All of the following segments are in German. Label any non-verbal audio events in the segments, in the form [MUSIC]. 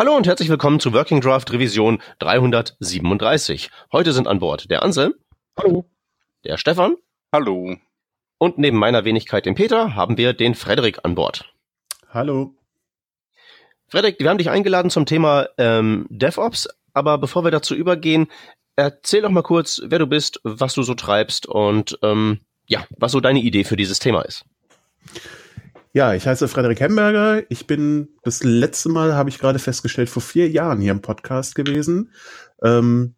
Hallo und herzlich willkommen zu Working Draft Revision 337. Heute sind an Bord der Anselm. Hallo. Der Stefan. Hallo. Und neben meiner Wenigkeit, dem Peter, haben wir den Frederik an Bord. Hallo. Frederik, wir haben dich eingeladen zum Thema ähm, DevOps, aber bevor wir dazu übergehen, erzähl doch mal kurz, wer du bist, was du so treibst und ähm, ja, was so deine Idee für dieses Thema ist. Ja, ich heiße Frederik Hemberger. Ich bin das letzte Mal, habe ich gerade festgestellt, vor vier Jahren hier im Podcast gewesen. Ähm,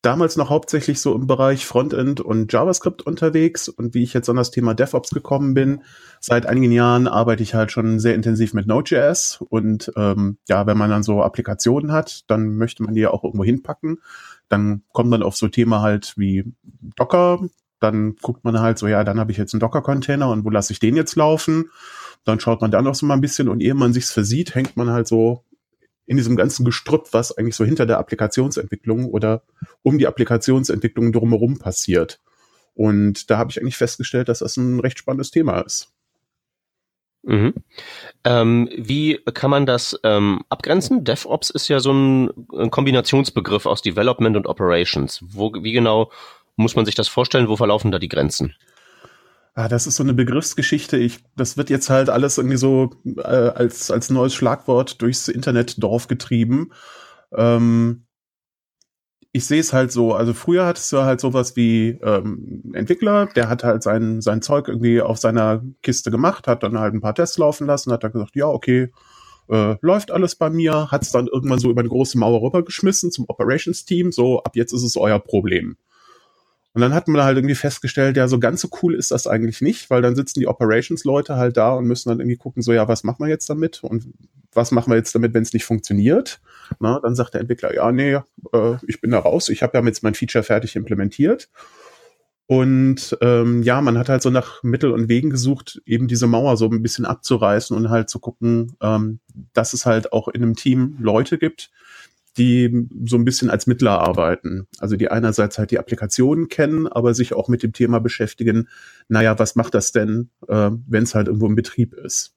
damals noch hauptsächlich so im Bereich Frontend und JavaScript unterwegs und wie ich jetzt an das Thema DevOps gekommen bin. Seit einigen Jahren arbeite ich halt schon sehr intensiv mit Node.js und ähm, ja, wenn man dann so Applikationen hat, dann möchte man die ja auch irgendwo hinpacken. Dann kommt man auf so Thema halt wie Docker. Dann guckt man halt so, ja, dann habe ich jetzt einen Docker-Container und wo lasse ich den jetzt laufen? Dann schaut man da noch so mal ein bisschen und ehe man sich's versieht, hängt man halt so in diesem ganzen Gestrüpp, was eigentlich so hinter der Applikationsentwicklung oder um die Applikationsentwicklung drumherum passiert. Und da habe ich eigentlich festgestellt, dass das ein recht spannendes Thema ist. Mhm. Ähm, wie kann man das ähm, abgrenzen? DevOps ist ja so ein, ein, Kombinationsbegriff aus Development und Operations. Wo, wie genau muss man sich das vorstellen? Wo verlaufen da die Grenzen? Ah, das ist so eine Begriffsgeschichte. Ich, das wird jetzt halt alles irgendwie so äh, als, als neues Schlagwort durchs Internetdorf getrieben. Ähm, ich sehe es halt so, also früher hattest du halt sowas wie ähm, Entwickler, der hat halt sein, sein Zeug irgendwie auf seiner Kiste gemacht, hat dann halt ein paar Tests laufen lassen, hat dann gesagt, ja, okay, äh, läuft alles bei mir, hat es dann irgendwann so über eine große Mauer rübergeschmissen zum Operations-Team, so ab jetzt ist es euer Problem. Und dann hat man halt irgendwie festgestellt, ja, so ganz so cool ist das eigentlich nicht, weil dann sitzen die Operations-Leute halt da und müssen dann irgendwie gucken, so, ja, was machen wir jetzt damit und was machen wir jetzt damit, wenn es nicht funktioniert? Na, dann sagt der Entwickler, ja, nee, äh, ich bin da raus, ich habe ja jetzt mein Feature fertig implementiert. Und ähm, ja, man hat halt so nach Mittel und Wegen gesucht, eben diese Mauer so ein bisschen abzureißen und halt zu gucken, ähm, dass es halt auch in einem Team Leute gibt, die so ein bisschen als Mittler arbeiten. Also die einerseits halt die Applikationen kennen, aber sich auch mit dem Thema beschäftigen, naja, was macht das denn, äh, wenn es halt irgendwo im Betrieb ist?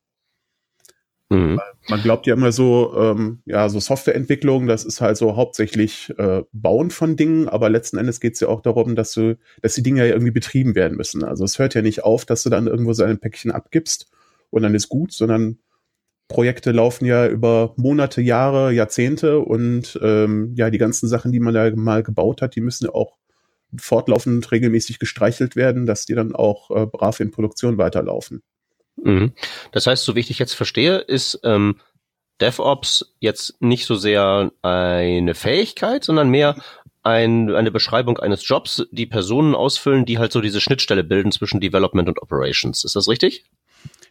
Mhm. Man glaubt ja immer so, ähm, ja, so Softwareentwicklung, das ist halt so hauptsächlich äh, Bauen von Dingen, aber letzten Endes geht es ja auch darum, dass du, dass die Dinge ja irgendwie betrieben werden müssen. Also es hört ja nicht auf, dass du dann irgendwo so ein Päckchen abgibst und dann ist gut, sondern Projekte laufen ja über Monate, Jahre, Jahrzehnte und ähm, ja, die ganzen Sachen, die man da mal gebaut hat, die müssen ja auch fortlaufend regelmäßig gestreichelt werden, dass die dann auch äh, brav in Produktion weiterlaufen. Mhm. Das heißt, so wie ich dich jetzt verstehe, ist ähm, DevOps jetzt nicht so sehr eine Fähigkeit, sondern mehr ein, eine Beschreibung eines Jobs, die Personen ausfüllen, die halt so diese Schnittstelle bilden zwischen Development und Operations. Ist das richtig?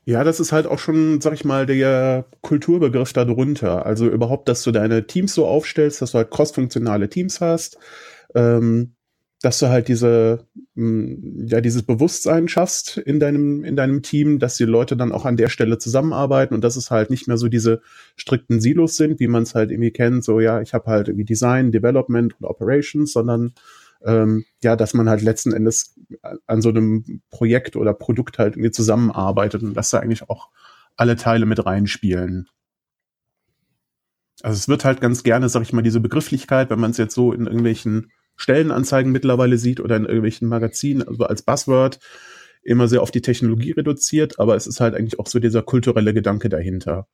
Ja, das ist halt auch schon, sag ich mal, der Kulturbegriff darunter. Also überhaupt, dass du deine Teams so aufstellst, dass du halt crossfunktionale Teams hast, ähm, dass du halt diese, mm, ja, dieses Bewusstsein schaffst in deinem, in deinem Team, dass die Leute dann auch an der Stelle zusammenarbeiten und dass es halt nicht mehr so diese strikten Silos sind, wie man es halt irgendwie kennt, so ja, ich habe halt irgendwie Design, Development und Operations, sondern ähm, ja, dass man halt letzten Endes an so einem Projekt oder Produkt halt irgendwie zusammenarbeitet und dass da eigentlich auch alle Teile mit reinspielen. Also es wird halt ganz gerne, sag ich mal, diese Begrifflichkeit, wenn man es jetzt so in irgendwelchen Stellenanzeigen mittlerweile sieht oder in irgendwelchen Magazinen, also als Buzzword, immer sehr auf die Technologie reduziert, aber es ist halt eigentlich auch so dieser kulturelle Gedanke dahinter.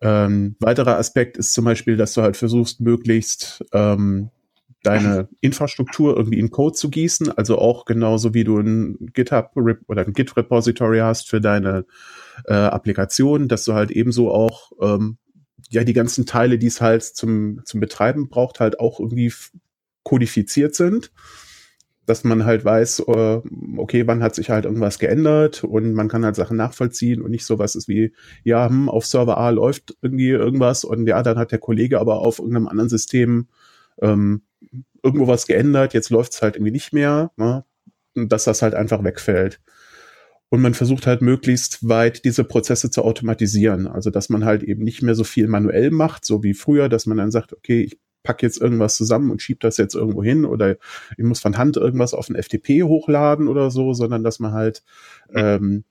Ähm, weiterer Aspekt ist zum Beispiel, dass du halt versuchst, möglichst ähm, deine [LAUGHS] Infrastruktur irgendwie in Code zu gießen, also auch genauso wie du ein GitHub oder ein Git Repository hast für deine äh, Applikation, dass du halt ebenso auch ähm, ja die ganzen Teile, die es halt zum zum Betreiben braucht, halt auch irgendwie kodifiziert sind, dass man halt weiß, äh, okay, wann hat sich halt irgendwas geändert und man kann halt Sachen nachvollziehen und nicht sowas ist wie, ja, hm, auf Server A läuft irgendwie irgendwas und ja, dann hat der Kollege aber auf irgendeinem anderen System ähm, irgendwo was geändert, jetzt läuft es halt irgendwie nicht mehr, ne? dass das halt einfach wegfällt. Und man versucht halt möglichst weit diese Prozesse zu automatisieren. Also dass man halt eben nicht mehr so viel manuell macht, so wie früher, dass man dann sagt, okay, ich packe jetzt irgendwas zusammen und schiebe das jetzt irgendwo hin oder ich muss von Hand irgendwas auf ein FTP hochladen oder so, sondern dass man halt ähm,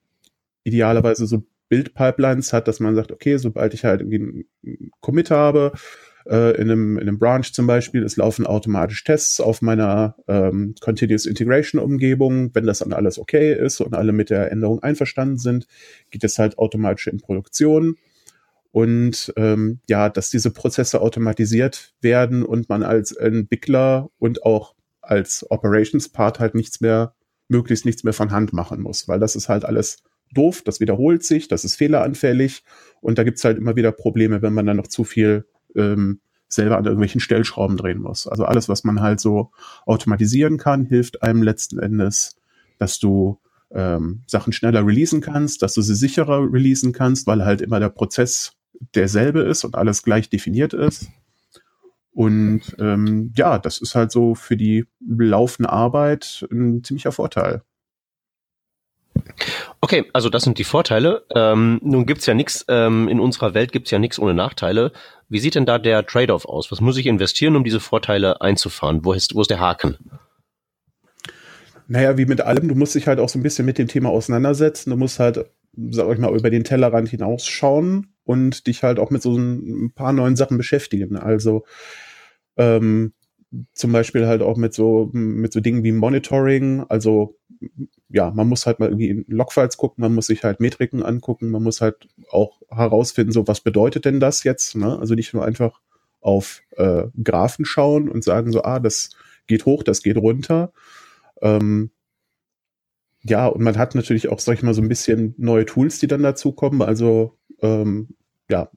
idealerweise so Build-Pipelines hat, dass man sagt, okay, sobald ich halt irgendwie einen Commit habe, äh, in, einem, in einem Branch zum Beispiel, es laufen automatisch Tests auf meiner ähm, Continuous Integration Umgebung. Wenn das dann alles okay ist und alle mit der Änderung einverstanden sind, geht es halt automatisch in Produktion. Und ähm, ja, dass diese Prozesse automatisiert werden und man als Entwickler und auch als Operations Part halt nichts mehr, möglichst nichts mehr von Hand machen muss, weil das ist halt alles doof, das wiederholt sich, das ist fehleranfällig und da gibt's halt immer wieder Probleme, wenn man dann noch zu viel ähm, selber an irgendwelchen Stellschrauben drehen muss. Also alles, was man halt so automatisieren kann, hilft einem letzten Endes, dass du ähm, Sachen schneller releasen kannst, dass du sie sicherer releasen kannst, weil halt immer der Prozess derselbe ist und alles gleich definiert ist. Und ähm, ja, das ist halt so für die laufende Arbeit ein ziemlicher Vorteil. Okay, also das sind die Vorteile. Ähm, nun gibt's ja nichts, ähm, in unserer Welt gibt's ja nichts ohne Nachteile. Wie sieht denn da der Trade-off aus? Was muss ich investieren, um diese Vorteile einzufahren? Wo ist, wo ist der Haken? Naja, wie mit allem, du musst dich halt auch so ein bisschen mit dem Thema auseinandersetzen. Du musst halt, sag ich mal, über den Tellerrand hinausschauen und dich halt auch mit so ein paar neuen Sachen beschäftigen. Also ähm, zum Beispiel halt auch mit so, mit so Dingen wie Monitoring. Also, ja, man muss halt mal irgendwie in Logfiles gucken, man muss sich halt Metriken angucken, man muss halt auch herausfinden, so was bedeutet denn das jetzt? Ne? Also nicht nur einfach auf äh, Graphen schauen und sagen so, ah, das geht hoch, das geht runter. Ähm, ja, und man hat natürlich auch, sag ich mal, so ein bisschen neue Tools, die dann dazukommen. Also ähm, ja,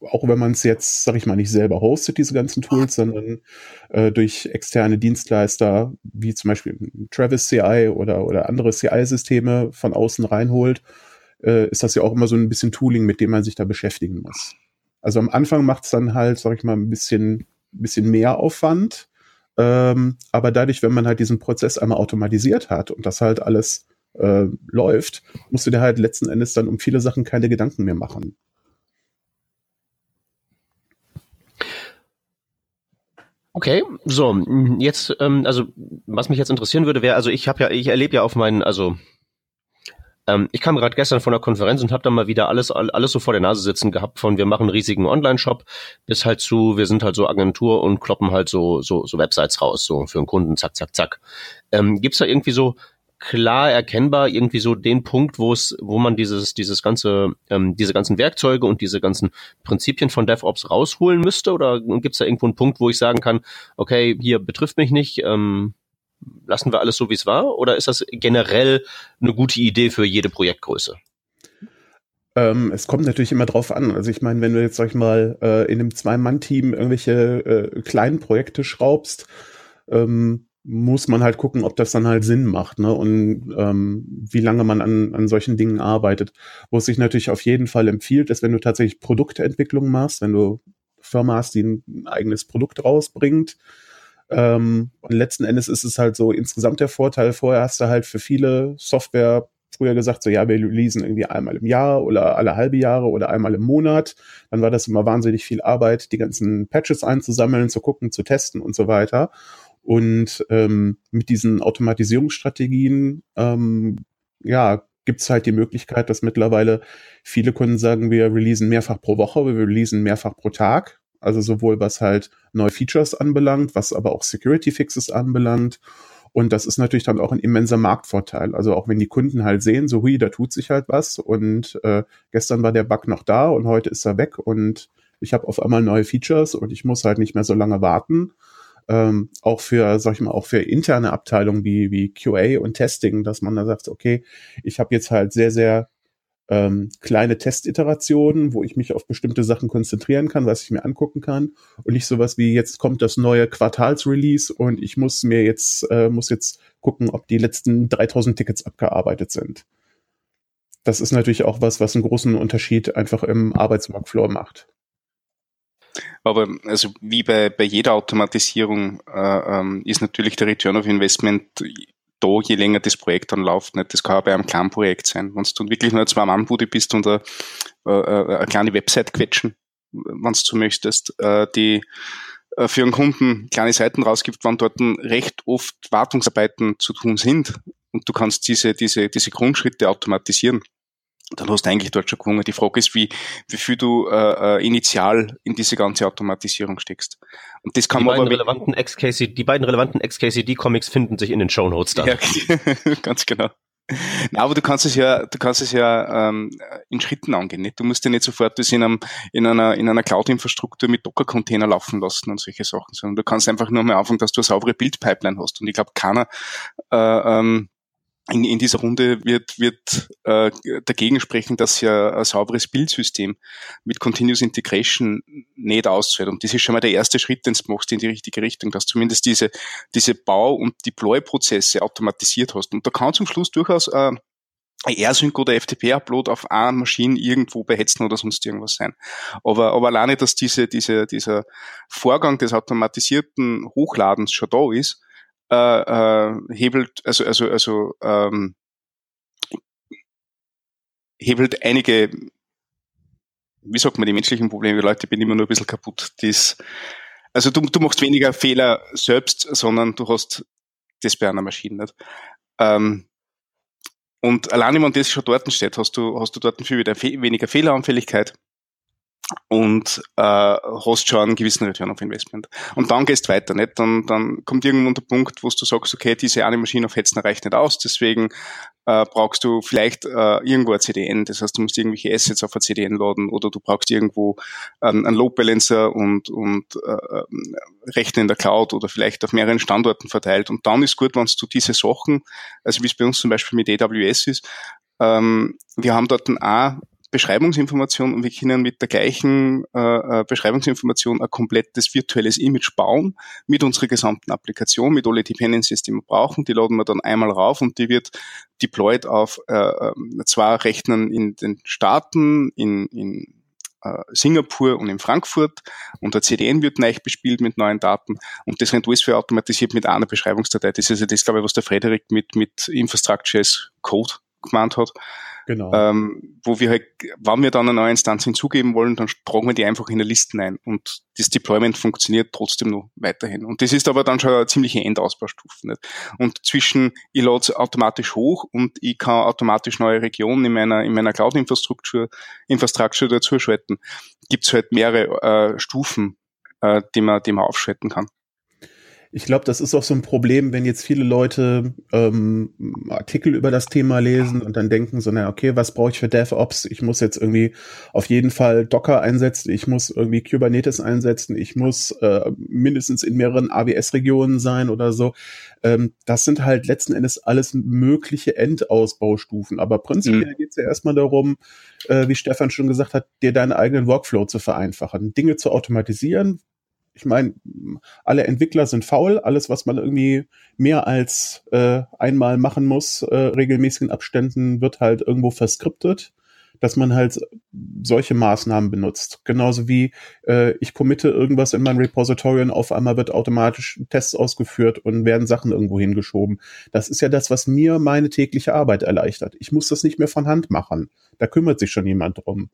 auch wenn man es jetzt, sag ich mal, nicht selber hostet, diese ganzen Tools, sondern äh, durch externe Dienstleister, wie zum Beispiel Travis CI oder, oder andere CI-Systeme von außen reinholt, äh, ist das ja auch immer so ein bisschen Tooling, mit dem man sich da beschäftigen muss. Also am Anfang macht es dann halt, sag ich mal, ein bisschen, bisschen mehr Aufwand. Ähm, aber dadurch, wenn man halt diesen Prozess einmal automatisiert hat und das halt alles äh, läuft, musst du dir halt letzten Endes dann um viele Sachen keine Gedanken mehr machen. Okay, so jetzt, ähm, also was mich jetzt interessieren würde, wäre, also ich habe ja, ich erlebe ja auf meinen, also ähm, ich kam gerade gestern von der Konferenz und habe dann mal wieder alles, alles so vor der Nase sitzen gehabt, von wir machen einen riesigen Online-Shop bis halt zu, wir sind halt so Agentur und kloppen halt so so, so Websites raus, so für einen Kunden, zack, zack, zack. Ähm, Gibt da irgendwie so klar erkennbar irgendwie so den Punkt, wo es, wo man dieses, dieses ganze, ähm, diese ganzen Werkzeuge und diese ganzen Prinzipien von DevOps rausholen müsste? Oder gibt es da irgendwo einen Punkt, wo ich sagen kann, okay, hier betrifft mich nicht, ähm, lassen wir alles so, wie es war? Oder ist das generell eine gute Idee für jede Projektgröße? Ähm, es kommt natürlich immer drauf an. Also ich meine, wenn du jetzt, sag ich mal, äh, in einem Zwei-Mann-Team irgendwelche äh, kleinen Projekte schraubst, ähm, muss man halt gucken, ob das dann halt Sinn macht, ne? Und ähm, wie lange man an, an solchen Dingen arbeitet. Wo es sich natürlich auf jeden Fall empfiehlt, ist, wenn du tatsächlich Produktentwicklung machst, wenn du Firma hast, die ein eigenes Produkt rausbringt. Ähm, und letzten Endes ist es halt so insgesamt der Vorteil. Vorher hast du halt für viele Software früher gesagt, so ja, wir releasen irgendwie einmal im Jahr oder alle halbe Jahre oder einmal im Monat. Dann war das immer wahnsinnig viel Arbeit, die ganzen Patches einzusammeln, zu gucken, zu testen und so weiter. Und ähm, mit diesen Automatisierungsstrategien, ähm, ja, gibt es halt die Möglichkeit, dass mittlerweile viele Kunden sagen, wir releasen mehrfach pro Woche, wir releasen mehrfach pro Tag. Also sowohl was halt neue Features anbelangt, was aber auch Security Fixes anbelangt. Und das ist natürlich dann auch ein immenser Marktvorteil. Also auch wenn die Kunden halt sehen, so hui, da tut sich halt was und äh, gestern war der Bug noch da und heute ist er weg und ich habe auf einmal neue Features und ich muss halt nicht mehr so lange warten ähm, auch für, sag ich mal, auch für interne Abteilungen wie, wie QA und Testing, dass man da sagt, okay, ich habe jetzt halt sehr, sehr ähm, kleine Testiterationen, wo ich mich auf bestimmte Sachen konzentrieren kann, was ich mir angucken kann und nicht sowas wie jetzt kommt das neue Quartalsrelease und ich muss mir jetzt äh, muss jetzt gucken, ob die letzten 3000 Tickets abgearbeitet sind. Das ist natürlich auch was, was einen großen Unterschied einfach im Arbeitsworkflow macht. Aber also wie bei, bei jeder Automatisierung äh, ähm, ist natürlich der Return of Investment da, je länger das Projekt dann läuft. Nicht? Das kann auch bei einem kleinen Projekt sein. Wenn du wirklich nur zwei Mannbude bist und eine, äh, äh, eine kleine Website quetschen, wenn du möchtest, äh, die äh, für einen Kunden kleine Seiten rausgibt, wann dort recht oft Wartungsarbeiten zu tun sind und du kannst diese, diese, diese Grundschritte automatisieren, dann hast du eigentlich dort schon gewonnen. Die Frage ist, wie, wie viel du äh, äh initial in diese ganze Automatisierung steckst. Und das kann die man beiden aber relevanten XKCD, die beiden relevanten XKCD-Comics finden sich in den Show Notes da. Ja, [LAUGHS] ganz genau. Na, aber du kannst es ja, du kannst es ja ähm, in Schritten angehen. Nicht? Du musst ja nicht sofort das in, einem, in einer, in einer Cloud-Infrastruktur mit Docker-Container laufen lassen und solche Sachen, sondern du kannst einfach nur mal anfangen, dass du eine saubere Bildpipeline hast. Und ich glaube, keiner äh, ähm, in, in dieser Runde wird, wird äh, dagegen sprechen, dass ja ein sauberes Bildsystem mit Continuous Integration nicht auszahlt. Und das ist schon mal der erste Schritt, den du machst in die richtige Richtung, dass zumindest diese, diese Bau- und Deploy-Prozesse automatisiert hast. Und da kann zum Schluss durchaus äh, AirSync oder FTP-Upload auf einer Maschine irgendwo bei Hetzen oder sonst irgendwas sein. Aber, aber alleine, dass diese, diese, dieser Vorgang des automatisierten Hochladens schon da ist, äh, äh, hebelt, also, also, also ähm, hebelt einige, wie sagt man, die menschlichen Probleme, die Leute bin immer nur ein bisschen kaputt. Dies, also du, du machst weniger Fehler selbst, sondern du hast das bei einer Maschine nicht. Ähm, und alleine, wenn das schon dort steht, hast du, hast du dort viel weniger Fehleranfälligkeit und äh, hast schon einen gewissen Return of Investment. Und dann gehst weiter, nicht? Dann, dann kommt irgendwann der Punkt, wo du sagst, okay, diese eine Maschine auf Hetzen reicht nicht aus, deswegen äh, brauchst du vielleicht äh, irgendwo ein CDN, das heißt, du musst irgendwelche Assets auf ein CDN laden oder du brauchst irgendwo ähm, einen Load Balancer und, und äh, ähm, Rechner in der Cloud oder vielleicht auf mehreren Standorten verteilt. Und dann ist gut, wenn du diese Sachen, also wie es bei uns zum Beispiel mit AWS ist, ähm, wir haben dort ein A Beschreibungsinformation und wir können mit der gleichen äh, äh, Beschreibungsinformation ein komplettes virtuelles Image bauen mit unserer gesamten Applikation, mit alle Dependencies, die wir brauchen. Die laden wir dann einmal rauf und die wird deployed auf äh, äh zwei Rechnern in den Staaten, in, in äh, Singapur und in Frankfurt und der CDN wird neu bespielt mit neuen Daten und das rennt alles für automatisiert mit einer Beschreibungsdatei. Das ist ja das, glaube ich, was der Frederik mit, mit Infrastructure as Code gemeint hat. Genau. Ähm, wo wir halt, wenn wir dann eine neue Instanz hinzugeben wollen, dann tragen wir die einfach in der Liste ein und das Deployment funktioniert trotzdem noch weiterhin. Und das ist aber dann schon eine ziemliche Endausbaustufe. Nicht? Und zwischen, ich lade automatisch hoch und ich kann automatisch neue Regionen in meiner, in meiner Cloud-Infrastruktur Infrastruktur dazuschalten, gibt es halt mehrere äh, Stufen, äh, die, man, die man aufschalten kann. Ich glaube, das ist auch so ein Problem, wenn jetzt viele Leute ähm, Artikel über das Thema lesen und dann denken so, na okay, was brauche ich für DevOps? Ich muss jetzt irgendwie auf jeden Fall Docker einsetzen, ich muss irgendwie Kubernetes einsetzen, ich muss äh, mindestens in mehreren AWS-Regionen sein oder so. Ähm, das sind halt letzten Endes alles mögliche Endausbaustufen. Aber prinzipiell mhm. geht es ja erstmal darum, äh, wie Stefan schon gesagt hat, dir deinen eigenen Workflow zu vereinfachen, Dinge zu automatisieren, ich meine, alle Entwickler sind faul. Alles, was man irgendwie mehr als äh, einmal machen muss, äh, regelmäßigen Abständen, wird halt irgendwo verskriptet, dass man halt solche Maßnahmen benutzt. Genauso wie äh, ich committe irgendwas in mein Repository und auf einmal wird automatisch Tests ausgeführt und werden Sachen irgendwo hingeschoben. Das ist ja das, was mir meine tägliche Arbeit erleichtert. Ich muss das nicht mehr von Hand machen. Da kümmert sich schon jemand drum.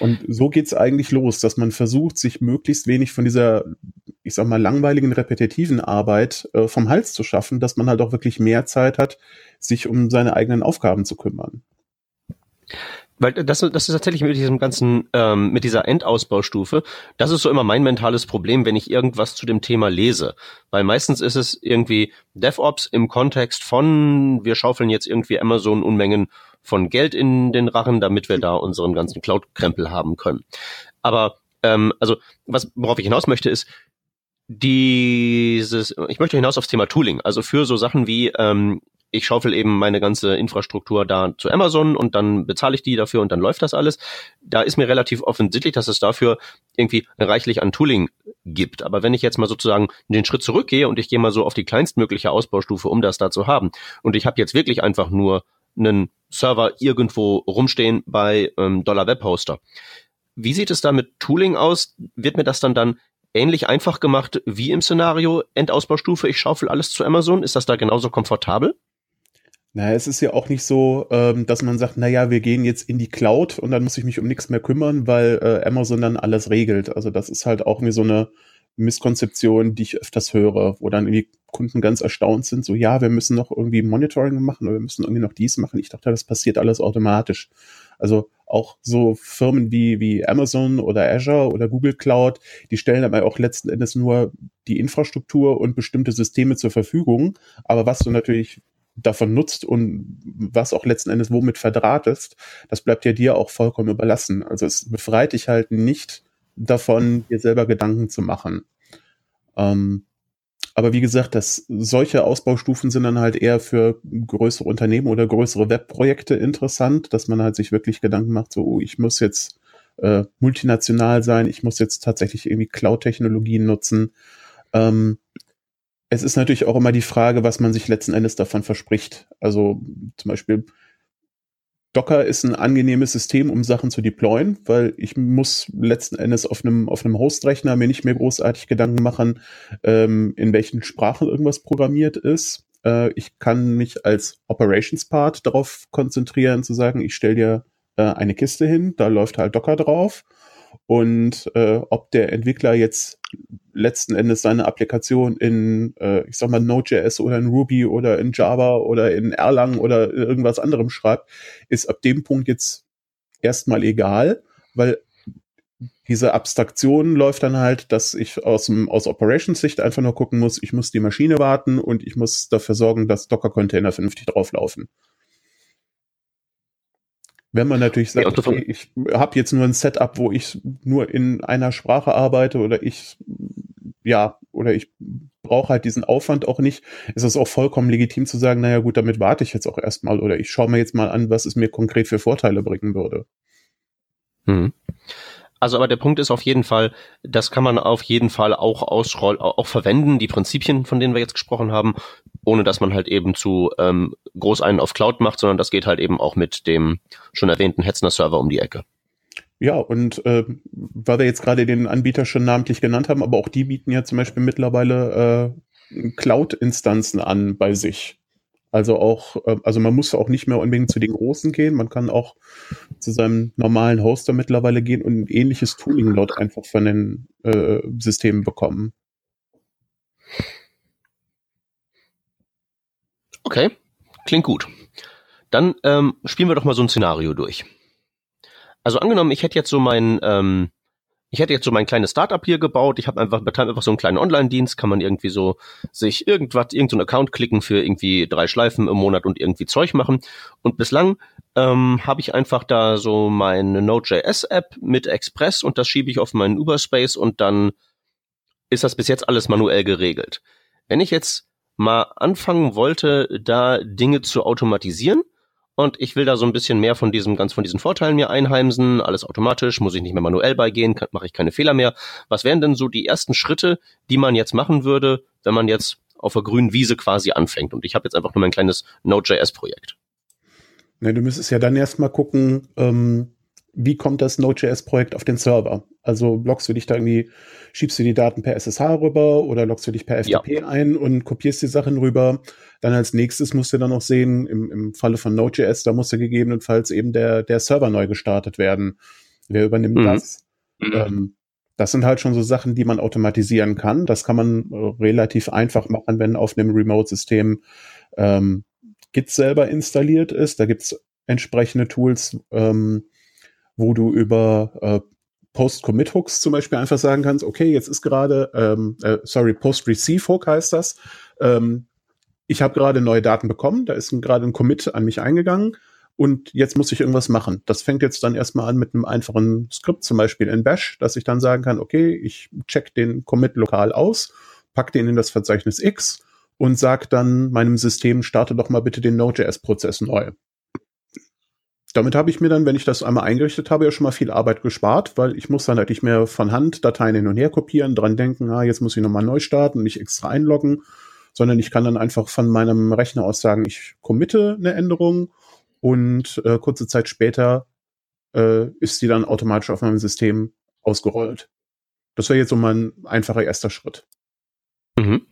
Und so geht's eigentlich los, dass man versucht, sich möglichst wenig von dieser, ich sag mal, langweiligen, repetitiven Arbeit äh, vom Hals zu schaffen, dass man halt auch wirklich mehr Zeit hat, sich um seine eigenen Aufgaben zu kümmern. Weil das, das ist tatsächlich mit diesem ganzen, ähm, mit dieser Endausbaustufe, das ist so immer mein mentales Problem, wenn ich irgendwas zu dem Thema lese. Weil meistens ist es irgendwie DevOps im Kontext von, wir schaufeln jetzt irgendwie Amazon Unmengen von Geld in den Rachen, damit wir da unseren ganzen Cloud-Krempel haben können. Aber ähm, also was worauf ich hinaus möchte ist dieses, ich möchte hinaus aufs Thema Tooling. Also für so Sachen wie ähm, ich schaufel eben meine ganze Infrastruktur da zu Amazon und dann bezahle ich die dafür und dann läuft das alles. Da ist mir relativ offensichtlich, dass es dafür irgendwie reichlich an Tooling gibt. Aber wenn ich jetzt mal sozusagen den Schritt zurückgehe und ich gehe mal so auf die kleinstmögliche Ausbaustufe, um das da zu haben, und ich habe jetzt wirklich einfach nur einen Server irgendwo rumstehen bei ähm, Dollar Web Hoster. Wie sieht es da mit Tooling aus? Wird mir das dann dann ähnlich einfach gemacht wie im Szenario Endausbaustufe, ich schaufel alles zu Amazon? Ist das da genauso komfortabel? Naja, es ist ja auch nicht so, ähm, dass man sagt, naja, wir gehen jetzt in die Cloud und dann muss ich mich um nichts mehr kümmern, weil äh, Amazon dann alles regelt. Also das ist halt auch mir so eine Misskonzeption, die ich öfters höre, wo dann irgendwie Kunden ganz erstaunt sind, so ja, wir müssen noch irgendwie Monitoring machen oder wir müssen irgendwie noch dies machen. Ich dachte, das passiert alles automatisch. Also auch so Firmen wie, wie Amazon oder Azure oder Google Cloud, die stellen aber auch letzten Endes nur die Infrastruktur und bestimmte Systeme zur Verfügung. Aber was du natürlich davon nutzt und was auch letzten Endes womit verdrahtest, das bleibt ja dir auch vollkommen überlassen. Also es befreit dich halt nicht davon, dir selber Gedanken zu machen. Ähm, aber wie gesagt, dass solche Ausbaustufen sind dann halt eher für größere Unternehmen oder größere Webprojekte interessant, dass man halt sich wirklich Gedanken macht, so, oh, ich muss jetzt äh, multinational sein, ich muss jetzt tatsächlich irgendwie Cloud-Technologien nutzen. Ähm, es ist natürlich auch immer die Frage, was man sich letzten Endes davon verspricht. Also zum Beispiel Docker ist ein angenehmes System, um Sachen zu deployen, weil ich muss letzten Endes auf einem, auf einem Hostrechner mir nicht mehr großartig Gedanken machen, ähm, in welchen Sprachen irgendwas programmiert ist. Äh, ich kann mich als Operations-Part darauf konzentrieren, zu sagen, ich stelle dir äh, eine Kiste hin, da läuft halt Docker drauf. Und äh, ob der Entwickler jetzt letzten Endes seine Applikation in, äh, ich sag mal, Node.js oder in Ruby oder in Java oder in Erlang oder irgendwas anderem schreibt, ist ab dem Punkt jetzt erstmal egal, weil diese Abstraktion läuft dann halt, dass ich aus, dem, aus Operations-Sicht einfach nur gucken muss, ich muss die Maschine warten und ich muss dafür sorgen, dass Docker-Container vernünftig drauflaufen. Wenn man natürlich sagt, ja, okay, ich habe jetzt nur ein Setup, wo ich nur in einer Sprache arbeite oder ich ja, oder ich brauche halt diesen Aufwand auch nicht, ist es auch vollkommen legitim zu sagen, naja gut, damit warte ich jetzt auch erstmal oder ich schaue mir jetzt mal an, was es mir konkret für Vorteile bringen würde. Hm. Also aber der Punkt ist auf jeden Fall, das kann man auf jeden Fall auch ausrollen, auch verwenden, die Prinzipien, von denen wir jetzt gesprochen haben, ohne dass man halt eben zu ähm, groß einen auf Cloud macht, sondern das geht halt eben auch mit dem schon erwähnten Hetzner Server um die Ecke. Ja, und äh, weil wir jetzt gerade den Anbieter schon namentlich genannt haben, aber auch die bieten ja zum Beispiel mittlerweile äh, Cloud-Instanzen an bei sich. Also auch, äh, also man muss auch nicht mehr unbedingt zu den Großen gehen, man kann auch zu seinem normalen Hoster mittlerweile gehen und ein ähnliches Tooling dort einfach von den äh, Systemen bekommen. Okay, klingt gut. Dann ähm, spielen wir doch mal so ein Szenario durch. Also angenommen, ich hätte jetzt so mein, ähm, ich hätte jetzt so mein kleines Startup hier gebaut. Ich habe einfach betreibe einfach so einen kleinen Online-Dienst, kann man irgendwie so sich irgendwas, irgendeinen Account klicken für irgendwie drei Schleifen im Monat und irgendwie Zeug machen. Und bislang ähm, habe ich einfach da so meine Node.js-App mit Express und das schiebe ich auf meinen Uberspace und dann ist das bis jetzt alles manuell geregelt. Wenn ich jetzt mal anfangen wollte, da Dinge zu automatisieren, und ich will da so ein bisschen mehr von diesem, ganz von diesen Vorteilen mir einheimsen. Alles automatisch, muss ich nicht mehr manuell beigehen, mache ich keine Fehler mehr. Was wären denn so die ersten Schritte, die man jetzt machen würde, wenn man jetzt auf der grünen Wiese quasi anfängt? Und ich habe jetzt einfach nur mein kleines Node.js-Projekt. Ne, du müsstest ja dann erstmal gucken, ähm, wie kommt das Node.js-Projekt auf den Server? Also loggst du dich da irgendwie, schiebst du die Daten per SSH rüber oder loggst du dich per FTP ja. ein und kopierst die Sachen rüber. Dann als nächstes musst du dann noch sehen, im, im Falle von Node.js, da muss ja gegebenenfalls eben der, der Server neu gestartet werden. Wer übernimmt mhm. das? Mhm. Ähm, das sind halt schon so Sachen, die man automatisieren kann. Das kann man äh, relativ einfach machen, wenn auf einem Remote-System ähm, Git selber installiert ist. Da gibt's entsprechende Tools, ähm, wo du über äh, Post-Commit-Hooks zum Beispiel einfach sagen kannst, okay, jetzt ist gerade, ähm, äh, sorry, Post-Receive-Hook heißt das. Ähm, ich habe gerade neue Daten bekommen, da ist gerade ein Commit an mich eingegangen und jetzt muss ich irgendwas machen. Das fängt jetzt dann erstmal an mit einem einfachen Skript, zum Beispiel in Bash, dass ich dann sagen kann, okay, ich check den Commit lokal aus, pack den in das Verzeichnis X und sag dann meinem System, starte doch mal bitte den Node.js-Prozess neu damit habe ich mir dann, wenn ich das einmal eingerichtet habe, ja schon mal viel Arbeit gespart, weil ich muss dann halt nicht mehr von Hand Dateien hin und her kopieren, dran denken, ah, jetzt muss ich nochmal neu starten, nicht extra einloggen, sondern ich kann dann einfach von meinem Rechner aus sagen, ich committe eine Änderung und äh, kurze Zeit später äh, ist sie dann automatisch auf meinem System ausgerollt. Das wäre jetzt so mein einfacher erster Schritt. Mhm.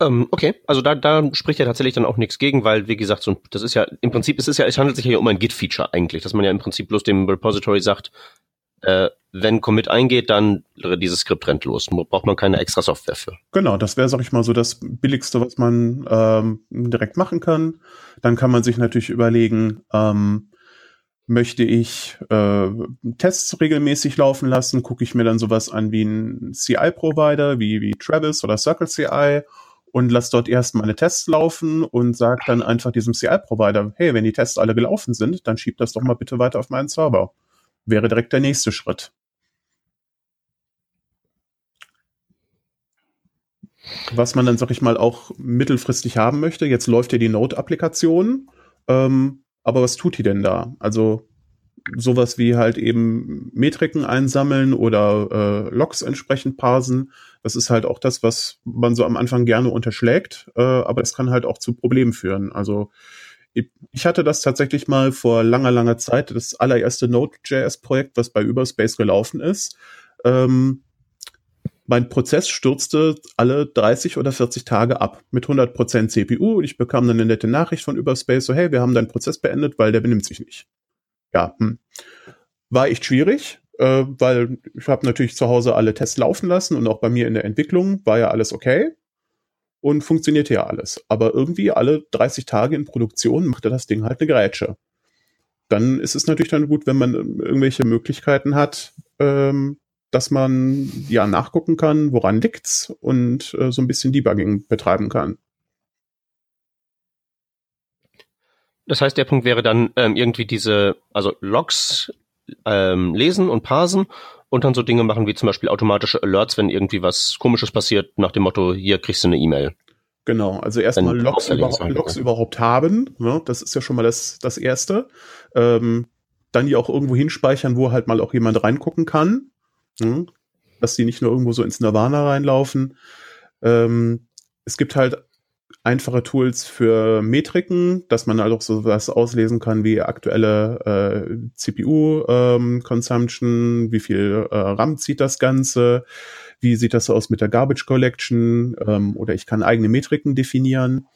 Ähm, okay, also da, da spricht ja tatsächlich dann auch nichts gegen, weil, wie gesagt, so, das ist ja, im Prinzip, es ist ja, es handelt sich ja um ein Git-Feature eigentlich, dass man ja im Prinzip bloß dem Repository sagt, äh, wenn Commit eingeht, dann dieses Skript rennt los. Braucht man keine extra Software für. Genau, das wäre, sag ich mal, so das Billigste, was man ähm, direkt machen kann. Dann kann man sich natürlich überlegen, ähm, möchte ich äh, Tests regelmäßig laufen lassen, gucke ich mir dann sowas an wie ein CI-Provider, wie, wie Travis oder Circle CI und lass dort erst meine Tests laufen und sag dann einfach diesem CI-Provider, hey, wenn die Tests alle gelaufen sind, dann schieb das doch mal bitte weiter auf meinen Server. Wäre direkt der nächste Schritt. Was man dann, sag ich mal, auch mittelfristig haben möchte, jetzt läuft ja die Node-Applikation, ähm, aber was tut die denn da? Also sowas wie halt eben Metriken einsammeln oder äh, Logs entsprechend parsen. Das ist halt auch das, was man so am Anfang gerne unterschlägt, äh, aber es kann halt auch zu Problemen führen. Also ich hatte das tatsächlich mal vor langer, langer Zeit, das allererste Node.js-Projekt, was bei Überspace gelaufen ist. Ähm, mein Prozess stürzte alle 30 oder 40 Tage ab mit 100% CPU und ich bekam dann eine nette Nachricht von Überspace, so hey, wir haben deinen Prozess beendet, weil der benimmt sich nicht. Ja, hm. war echt schwierig, äh, weil ich habe natürlich zu Hause alle Tests laufen lassen und auch bei mir in der Entwicklung war ja alles okay und funktionierte ja alles. Aber irgendwie alle 30 Tage in Produktion machte das Ding halt eine Grätsche. Dann ist es natürlich dann gut, wenn man irgendwelche Möglichkeiten hat, ähm, dass man ja nachgucken kann, woran liegt's und äh, so ein bisschen Debugging betreiben kann. Das heißt, der Punkt wäre dann ähm, irgendwie diese, also Logs ähm, lesen und parsen und dann so Dinge machen wie zum Beispiel automatische Alerts, wenn irgendwie was Komisches passiert, nach dem Motto, hier kriegst du eine E-Mail. Genau, also erstmal Logs, über, Logs überhaupt haben, ne? das ist ja schon mal das, das Erste. Ähm, dann die auch irgendwo hinspeichern, wo halt mal auch jemand reingucken kann. Hm? Dass die nicht nur irgendwo so ins Nirvana reinlaufen. Ähm, es gibt halt einfache Tools für Metriken, dass man halt auch so auslesen kann wie aktuelle äh, CPU-Consumption, ähm, wie viel äh, RAM zieht das Ganze, wie sieht das aus mit der Garbage Collection ähm, oder ich kann eigene Metriken definieren.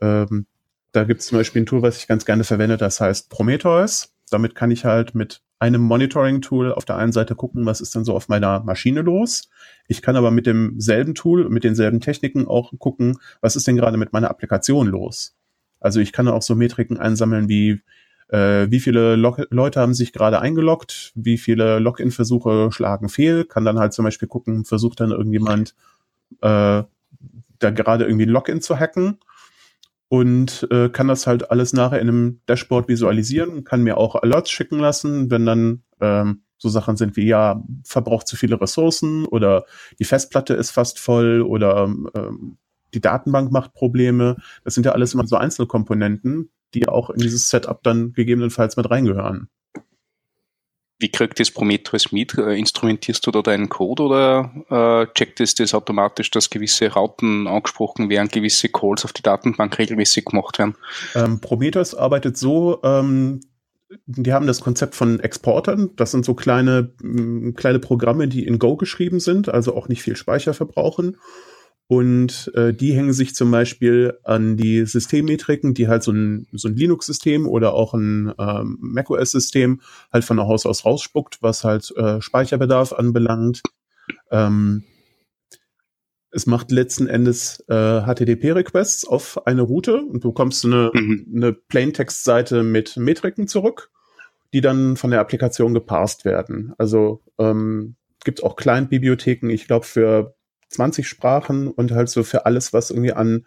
Ähm, da gibt es zum Beispiel ein Tool, was ich ganz gerne verwende, das heißt Prometheus. Damit kann ich halt mit einem Monitoring-Tool auf der einen Seite gucken, was ist denn so auf meiner Maschine los. Ich kann aber mit demselben Tool, mit denselben Techniken auch gucken, was ist denn gerade mit meiner Applikation los. Also ich kann auch so Metriken einsammeln wie, äh, wie viele Log Leute haben sich gerade eingeloggt, wie viele Login-Versuche schlagen fehl, kann dann halt zum Beispiel gucken, versucht dann irgendjemand äh, da gerade irgendwie Login zu hacken und äh, kann das halt alles nachher in einem Dashboard visualisieren, kann mir auch Alerts schicken lassen, wenn dann ähm, so Sachen sind wie, ja, verbraucht zu viele Ressourcen oder die Festplatte ist fast voll oder ähm, die Datenbank macht Probleme. Das sind ja alles immer so Einzelkomponenten, die auch in dieses Setup dann gegebenenfalls mit reingehören. Wie kriegt das Prometheus mit? Äh, instrumentierst du da deinen Code oder äh, checkt es das automatisch, dass gewisse Routen angesprochen werden, gewisse Calls auf die Datenbank regelmäßig gemacht werden? Ähm, Prometheus arbeitet so, ähm, die haben das Konzept von Exportern. Das sind so kleine, kleine Programme, die in Go geschrieben sind, also auch nicht viel Speicher verbrauchen. Und äh, die hängen sich zum Beispiel an die Systemmetriken, die halt so ein, so ein Linux-System oder auch ein ähm, macOS-System halt von der Haus aus rausspuckt, was halt äh, Speicherbedarf anbelangt. Ähm, es macht letzten Endes äh, HTTP-Requests auf eine Route und du bekommst eine, mhm. eine Plaintext-Seite mit Metriken zurück, die dann von der Applikation geparst werden. Also ähm, gibt auch Client-Bibliotheken, ich glaube für 20 Sprachen und halt so für alles, was irgendwie an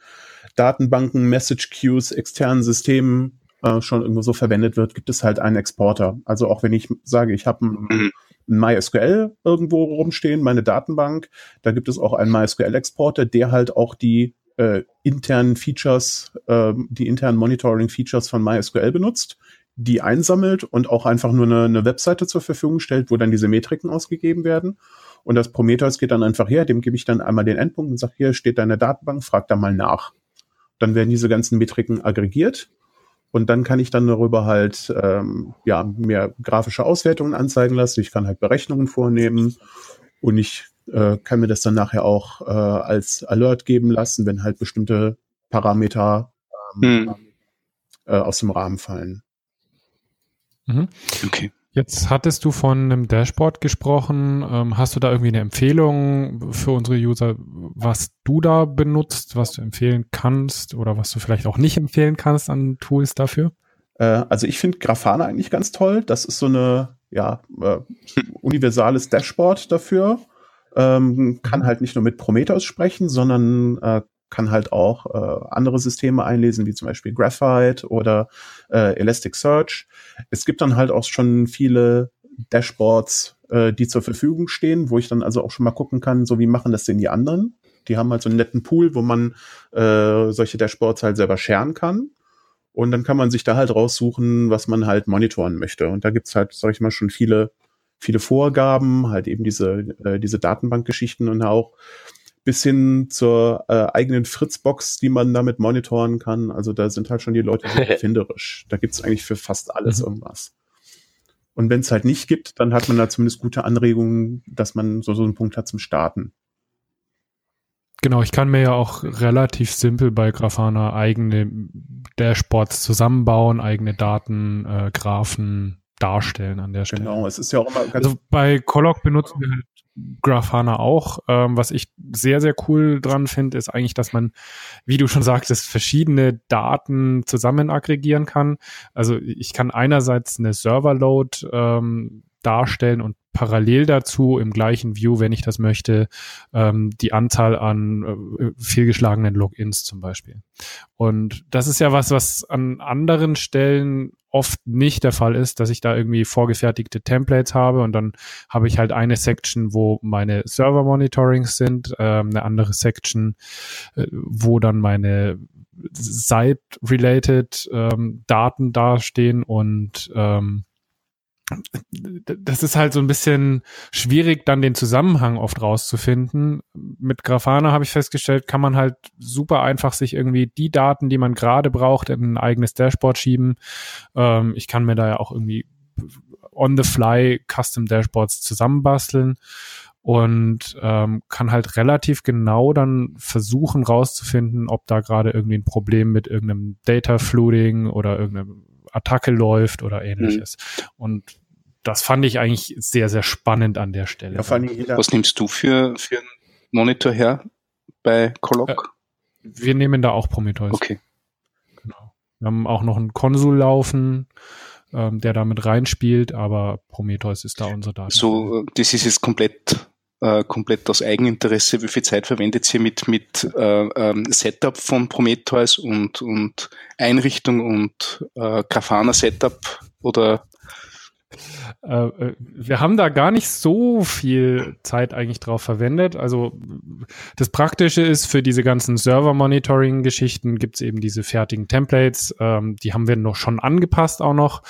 Datenbanken, Message Queues, externen Systemen äh, schon irgendwo so verwendet wird, gibt es halt einen Exporter. Also auch wenn ich sage, ich habe ein, mhm. ein MySQL irgendwo rumstehen, meine Datenbank, da gibt es auch einen MySQL-Exporter, der halt auch die äh, internen Features, äh, die internen Monitoring-Features von MySQL benutzt, die einsammelt und auch einfach nur eine, eine Webseite zur Verfügung stellt, wo dann diese Metriken ausgegeben werden. Und das Prometheus geht dann einfach her, dem gebe ich dann einmal den Endpunkt und sage, hier steht deine Datenbank, frag da mal nach. Dann werden diese ganzen Metriken aggregiert und dann kann ich dann darüber halt ähm, ja mehr grafische Auswertungen anzeigen lassen. Ich kann halt Berechnungen vornehmen und ich äh, kann mir das dann nachher auch äh, als Alert geben lassen, wenn halt bestimmte Parameter ähm, hm. äh, aus dem Rahmen fallen. Mhm. Okay. Jetzt hattest du von einem Dashboard gesprochen. Ähm, hast du da irgendwie eine Empfehlung für unsere User, was du da benutzt, was du empfehlen kannst oder was du vielleicht auch nicht empfehlen kannst an Tools dafür? Äh, also ich finde Grafana eigentlich ganz toll. Das ist so eine ja äh, universales Dashboard dafür. Ähm, kann halt nicht nur mit Prometheus sprechen, sondern äh, kann halt auch äh, andere Systeme einlesen, wie zum Beispiel Graphite oder äh, Elasticsearch. Es gibt dann halt auch schon viele Dashboards, äh, die zur Verfügung stehen, wo ich dann also auch schon mal gucken kann, so wie machen das denn die anderen. Die haben halt so einen netten Pool, wo man äh, solche Dashboards halt selber scheren kann. Und dann kann man sich da halt raussuchen, was man halt monitoren möchte. Und da gibt's halt, sag ich mal, schon viele, viele Vorgaben, halt eben diese, äh, diese Datenbankgeschichten und auch bis hin zur äh, eigenen Fritzbox, die man damit monitoren kann. Also da sind halt schon die Leute [LAUGHS] sehr erfinderisch. Da gibt's eigentlich für fast alles mhm. irgendwas. Und wenn es halt nicht gibt, dann hat man da zumindest gute Anregungen, dass man so, so einen Punkt hat zum Starten. Genau, ich kann mir ja auch relativ simpel bei Grafana eigene Dashboards zusammenbauen, eigene Daten, äh, Graphen darstellen an der Stelle. Genau, es ist ja auch immer ganz Also bei Colloc benutzen wir halt Grafana auch. Ähm, was ich sehr, sehr cool dran finde, ist eigentlich, dass man, wie du schon sagtest, verschiedene Daten zusammen aggregieren kann. Also ich kann einerseits eine Serverload ähm, darstellen und parallel dazu im gleichen View, wenn ich das möchte, ähm, die Anzahl an äh, fehlgeschlagenen Logins zum Beispiel. Und das ist ja was, was an anderen Stellen oft nicht der Fall ist, dass ich da irgendwie vorgefertigte Templates habe und dann habe ich halt eine Section, wo meine Server Monitorings sind, ähm, eine andere Section, äh, wo dann meine Site-related ähm, Daten dastehen und ähm, das ist halt so ein bisschen schwierig, dann den Zusammenhang oft rauszufinden. Mit Grafana habe ich festgestellt, kann man halt super einfach sich irgendwie die Daten, die man gerade braucht, in ein eigenes Dashboard schieben. Ähm, ich kann mir da ja auch irgendwie on the fly Custom Dashboards zusammenbasteln und ähm, kann halt relativ genau dann versuchen rauszufinden, ob da gerade irgendwie ein Problem mit irgendeinem Data Flooding oder irgendeinem Attacke läuft oder ähnliches. Mhm. Und das fand ich eigentlich sehr, sehr spannend an der Stelle. Ja, Was nimmst du für, für einen Monitor her bei Colloc? Äh, wir nehmen da auch Prometheus. Okay. Genau. Wir haben auch noch einen Konsul laufen, ähm, der da mit reinspielt, aber Prometheus ist da unsere Daten. So, äh, das ist jetzt komplett äh, komplett aus Eigeninteresse. Wie viel Zeit verwendet ihr mit, mit äh, ähm, Setup von Prometheus und, und Einrichtung und äh, Grafana Setup oder wir haben da gar nicht so viel Zeit eigentlich drauf verwendet. Also das Praktische ist, für diese ganzen Server-Monitoring-Geschichten gibt es eben diese fertigen Templates. Ähm, die haben wir noch schon angepasst auch noch.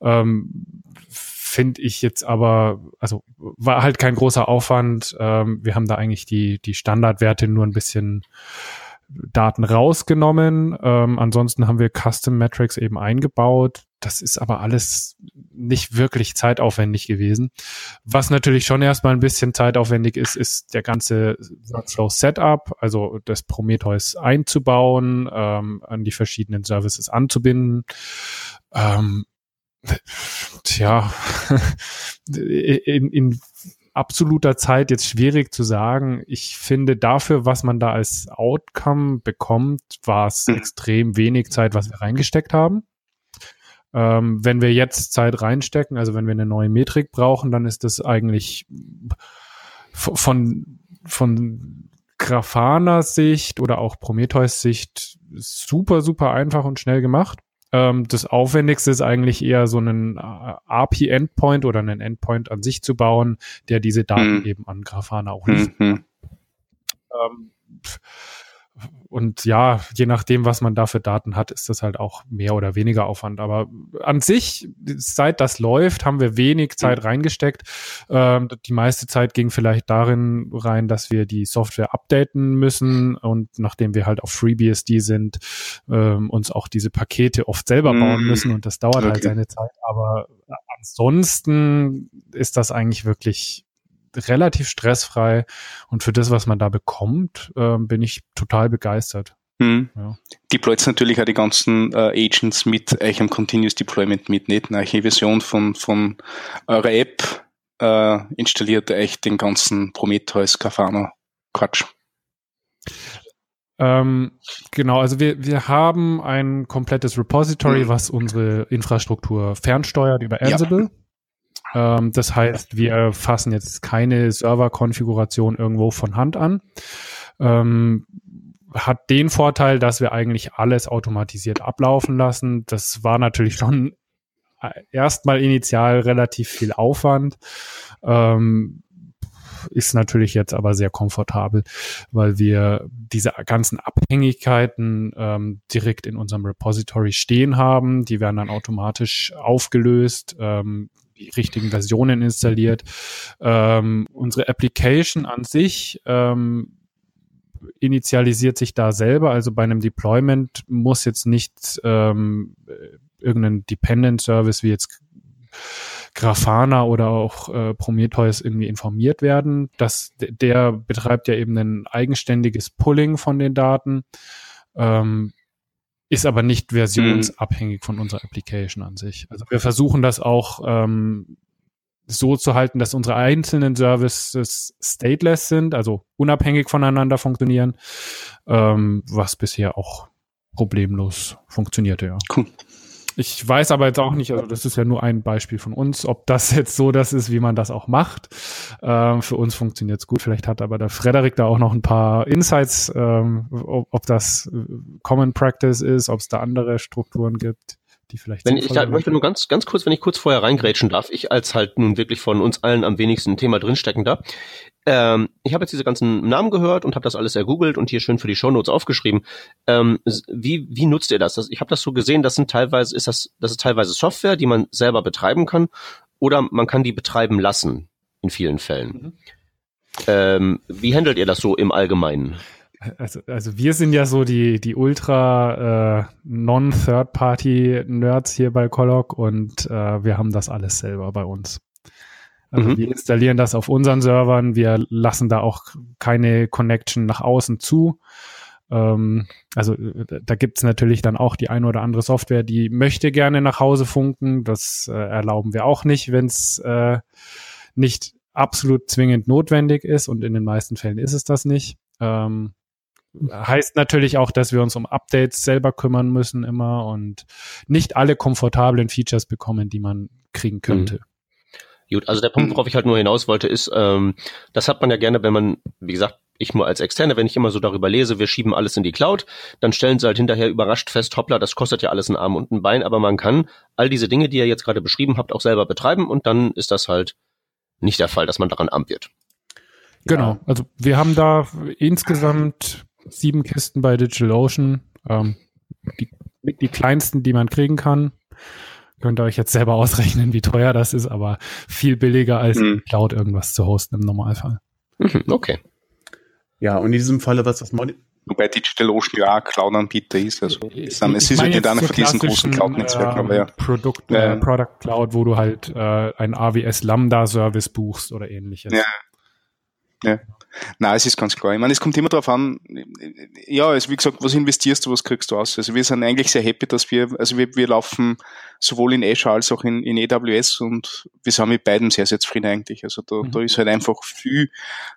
Ähm, Finde ich jetzt aber, also war halt kein großer Aufwand. Ähm, wir haben da eigentlich die, die Standardwerte nur ein bisschen Daten rausgenommen. Ähm, ansonsten haben wir Custom Metrics eben eingebaut. Das ist aber alles nicht wirklich zeitaufwendig gewesen. Was natürlich schon erstmal ein bisschen zeitaufwendig ist, ist der ganze Workflow Setup, also das Prometheus einzubauen, ähm, an die verschiedenen Services anzubinden. Ähm, tja, [LAUGHS] in, in absoluter Zeit jetzt schwierig zu sagen. Ich finde dafür, was man da als Outcome bekommt, war es mhm. extrem wenig Zeit, was wir reingesteckt haben. Ähm, wenn wir jetzt Zeit reinstecken, also wenn wir eine neue Metrik brauchen, dann ist das eigentlich von, von Grafana Sicht oder auch Prometheus Sicht super, super einfach und schnell gemacht. Ähm, das Aufwendigste ist eigentlich eher so einen äh, API-Endpoint oder einen Endpoint an sich zu bauen, der diese Daten mhm. eben an Grafana auch liefert. Mhm. Ähm, und ja, je nachdem, was man da für Daten hat, ist das halt auch mehr oder weniger Aufwand. Aber an sich, seit das läuft, haben wir wenig Zeit reingesteckt. Ähm, die meiste Zeit ging vielleicht darin rein, dass wir die Software updaten müssen und nachdem wir halt auf FreeBSD sind, ähm, uns auch diese Pakete oft selber mhm. bauen müssen und das dauert halt okay. halt seine Zeit. Aber ansonsten ist das eigentlich wirklich relativ stressfrei und für das, was man da bekommt, äh, bin ich total begeistert. Hm. Ja. Deployt natürlich auch die ganzen äh, Agents mit euch im Continuous Deployment mit, nicht eine Version von, von eurer App äh, installiert euch den ganzen Prometheus Grafana Quatsch. Ähm, genau, also wir, wir haben ein komplettes Repository, mhm. was unsere Infrastruktur fernsteuert über Ansible. Ja. Ähm, das heißt, wir fassen jetzt keine Serverkonfiguration irgendwo von Hand an. Ähm, hat den Vorteil, dass wir eigentlich alles automatisiert ablaufen lassen. Das war natürlich schon erstmal initial relativ viel Aufwand. Ähm, ist natürlich jetzt aber sehr komfortabel, weil wir diese ganzen Abhängigkeiten ähm, direkt in unserem Repository stehen haben. Die werden dann automatisch aufgelöst, ähm, die richtigen Versionen installiert. Ähm, unsere Application an sich ähm, initialisiert sich da selber. Also bei einem Deployment muss jetzt nicht ähm, irgendein Dependent Service wie jetzt Grafana oder auch äh, Prometheus irgendwie informiert werden. Das, der betreibt ja eben ein eigenständiges Pulling von den Daten, ähm, ist aber nicht versionsabhängig von unserer Application an sich. Also wir versuchen das auch ähm, so zu halten, dass unsere einzelnen Services stateless sind, also unabhängig voneinander funktionieren, ähm, was bisher auch problemlos funktionierte, ja. Cool. Ich weiß aber jetzt auch nicht, also das ist ja nur ein Beispiel von uns, ob das jetzt so das ist, wie man das auch macht. Ähm, für uns funktioniert es gut. Vielleicht hat aber der Frederik da auch noch ein paar Insights, ähm, ob, ob das äh, Common Practice ist, ob es da andere Strukturen gibt die vielleicht. Wenn ich da, möchte nur ganz, ganz kurz, wenn ich kurz vorher reingrätschen darf, ich als halt nun wirklich von uns allen am wenigsten Thema drinstecken da. Ähm, ich habe jetzt diese ganzen Namen gehört und habe das alles ergoogelt und hier schön für die Shownotes aufgeschrieben. Ähm, wie, wie nutzt ihr das? das ich habe das so gesehen, das sind teilweise, ist das, das ist teilweise Software, die man selber betreiben kann, oder man kann die betreiben lassen in vielen Fällen. Mhm. Ähm, wie handelt ihr das so im Allgemeinen? Also, also wir sind ja so die, die ultra äh, Non-Third-Party-Nerds hier bei Colloc und äh, wir haben das alles selber bei uns. Also mhm. wir installieren das auf unseren Servern, wir lassen da auch keine Connection nach außen zu. Ähm, also da gibt's natürlich dann auch die eine oder andere Software, die möchte gerne nach Hause funken. Das äh, erlauben wir auch nicht, wenn es äh, nicht absolut zwingend notwendig ist und in den meisten Fällen ist es das nicht. Ähm, heißt natürlich auch, dass wir uns um Updates selber kümmern müssen immer und nicht alle komfortablen Features bekommen, die man kriegen könnte. Mhm. Gut, also der Punkt, worauf ich halt nur hinaus wollte, ist, ähm, das hat man ja gerne, wenn man, wie gesagt, ich nur als Externe, wenn ich immer so darüber lese, wir schieben alles in die Cloud, dann stellen sie halt hinterher überrascht fest, hoppla, das kostet ja alles einen Arm und ein Bein, aber man kann all diese Dinge, die ihr jetzt gerade beschrieben habt, auch selber betreiben und dann ist das halt nicht der Fall, dass man daran arm wird. Genau, also wir haben da insgesamt sieben Kisten bei DigitalOcean. Ähm, die, die kleinsten, die man kriegen kann. Könnt ihr euch jetzt selber ausrechnen, wie teuer das ist, aber viel billiger als mhm. Cloud irgendwas zu hosten im Normalfall. Mhm, okay. Ja, und in diesem Falle, was das Moni Wobei DigitalOcean ja Cloud-Anbieter ist. Also es ist halt nicht einer von diesen großen Cloud-Netzwerken, aber ja. Produkt, äh, Product Cloud, wo du halt äh, ein AWS Lambda-Service buchst oder ähnliches. Ja. Ja. Nein, es ist ganz klar. Ich meine, es kommt immer darauf an, ja, also wie gesagt, was investierst du, was kriegst du aus? Also wir sind eigentlich sehr happy, dass wir, also wir, wir laufen sowohl in Azure als auch in, in AWS und wir sind mit beiden sehr, sehr zufrieden eigentlich. Also da, mhm. da ist halt einfach viel,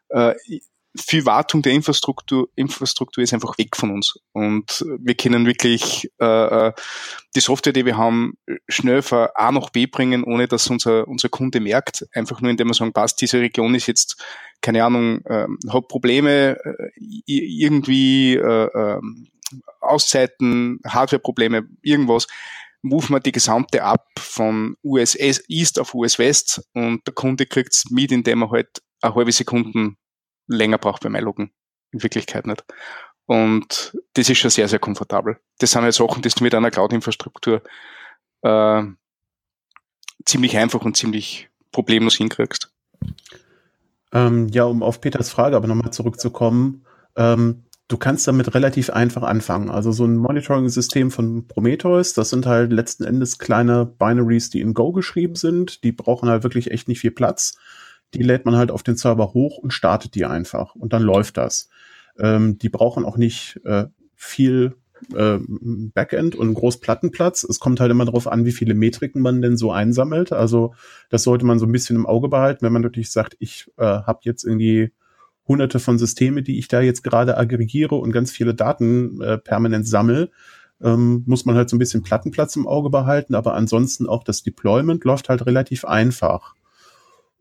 äh, viel Wartung der Infrastruktur, Infrastruktur ist einfach weg von uns. Und wir können wirklich äh, äh, die Software, die wir haben, schnell von A nach B bringen, ohne dass unser, unser Kunde merkt. Einfach nur, indem wir sagen, passt, diese Region ist jetzt, keine Ahnung, äh, hat Probleme, äh, irgendwie äh, äh, Auszeiten, Hardware-Probleme, irgendwas move wir die gesamte ab von US East auf US West und der Kunde kriegt's mit, indem er halt eine halbe Sekunden länger braucht beim Einloggen. In Wirklichkeit nicht. Und das ist schon sehr, sehr komfortabel. Das sind ja Sachen, die du mit einer Cloud-Infrastruktur äh, ziemlich einfach und ziemlich problemlos hinkriegst. Ähm, ja, um auf Peters Frage aber nochmal zurückzukommen. Ähm, du kannst damit relativ einfach anfangen. Also so ein Monitoring-System von Prometheus, das sind halt letzten Endes kleine Binaries, die in Go geschrieben sind. Die brauchen halt wirklich echt nicht viel Platz. Die lädt man halt auf den Server hoch und startet die einfach und dann läuft das. Ähm, die brauchen auch nicht äh, viel äh, Backend und Großplattenplatz. Es kommt halt immer darauf an, wie viele Metriken man denn so einsammelt. Also das sollte man so ein bisschen im Auge behalten, wenn man natürlich sagt, ich äh, habe jetzt irgendwie hunderte von Systeme, die ich da jetzt gerade aggregiere und ganz viele Daten äh, permanent sammle, ähm, muss man halt so ein bisschen Plattenplatz im Auge behalten, aber ansonsten auch das Deployment läuft halt relativ einfach.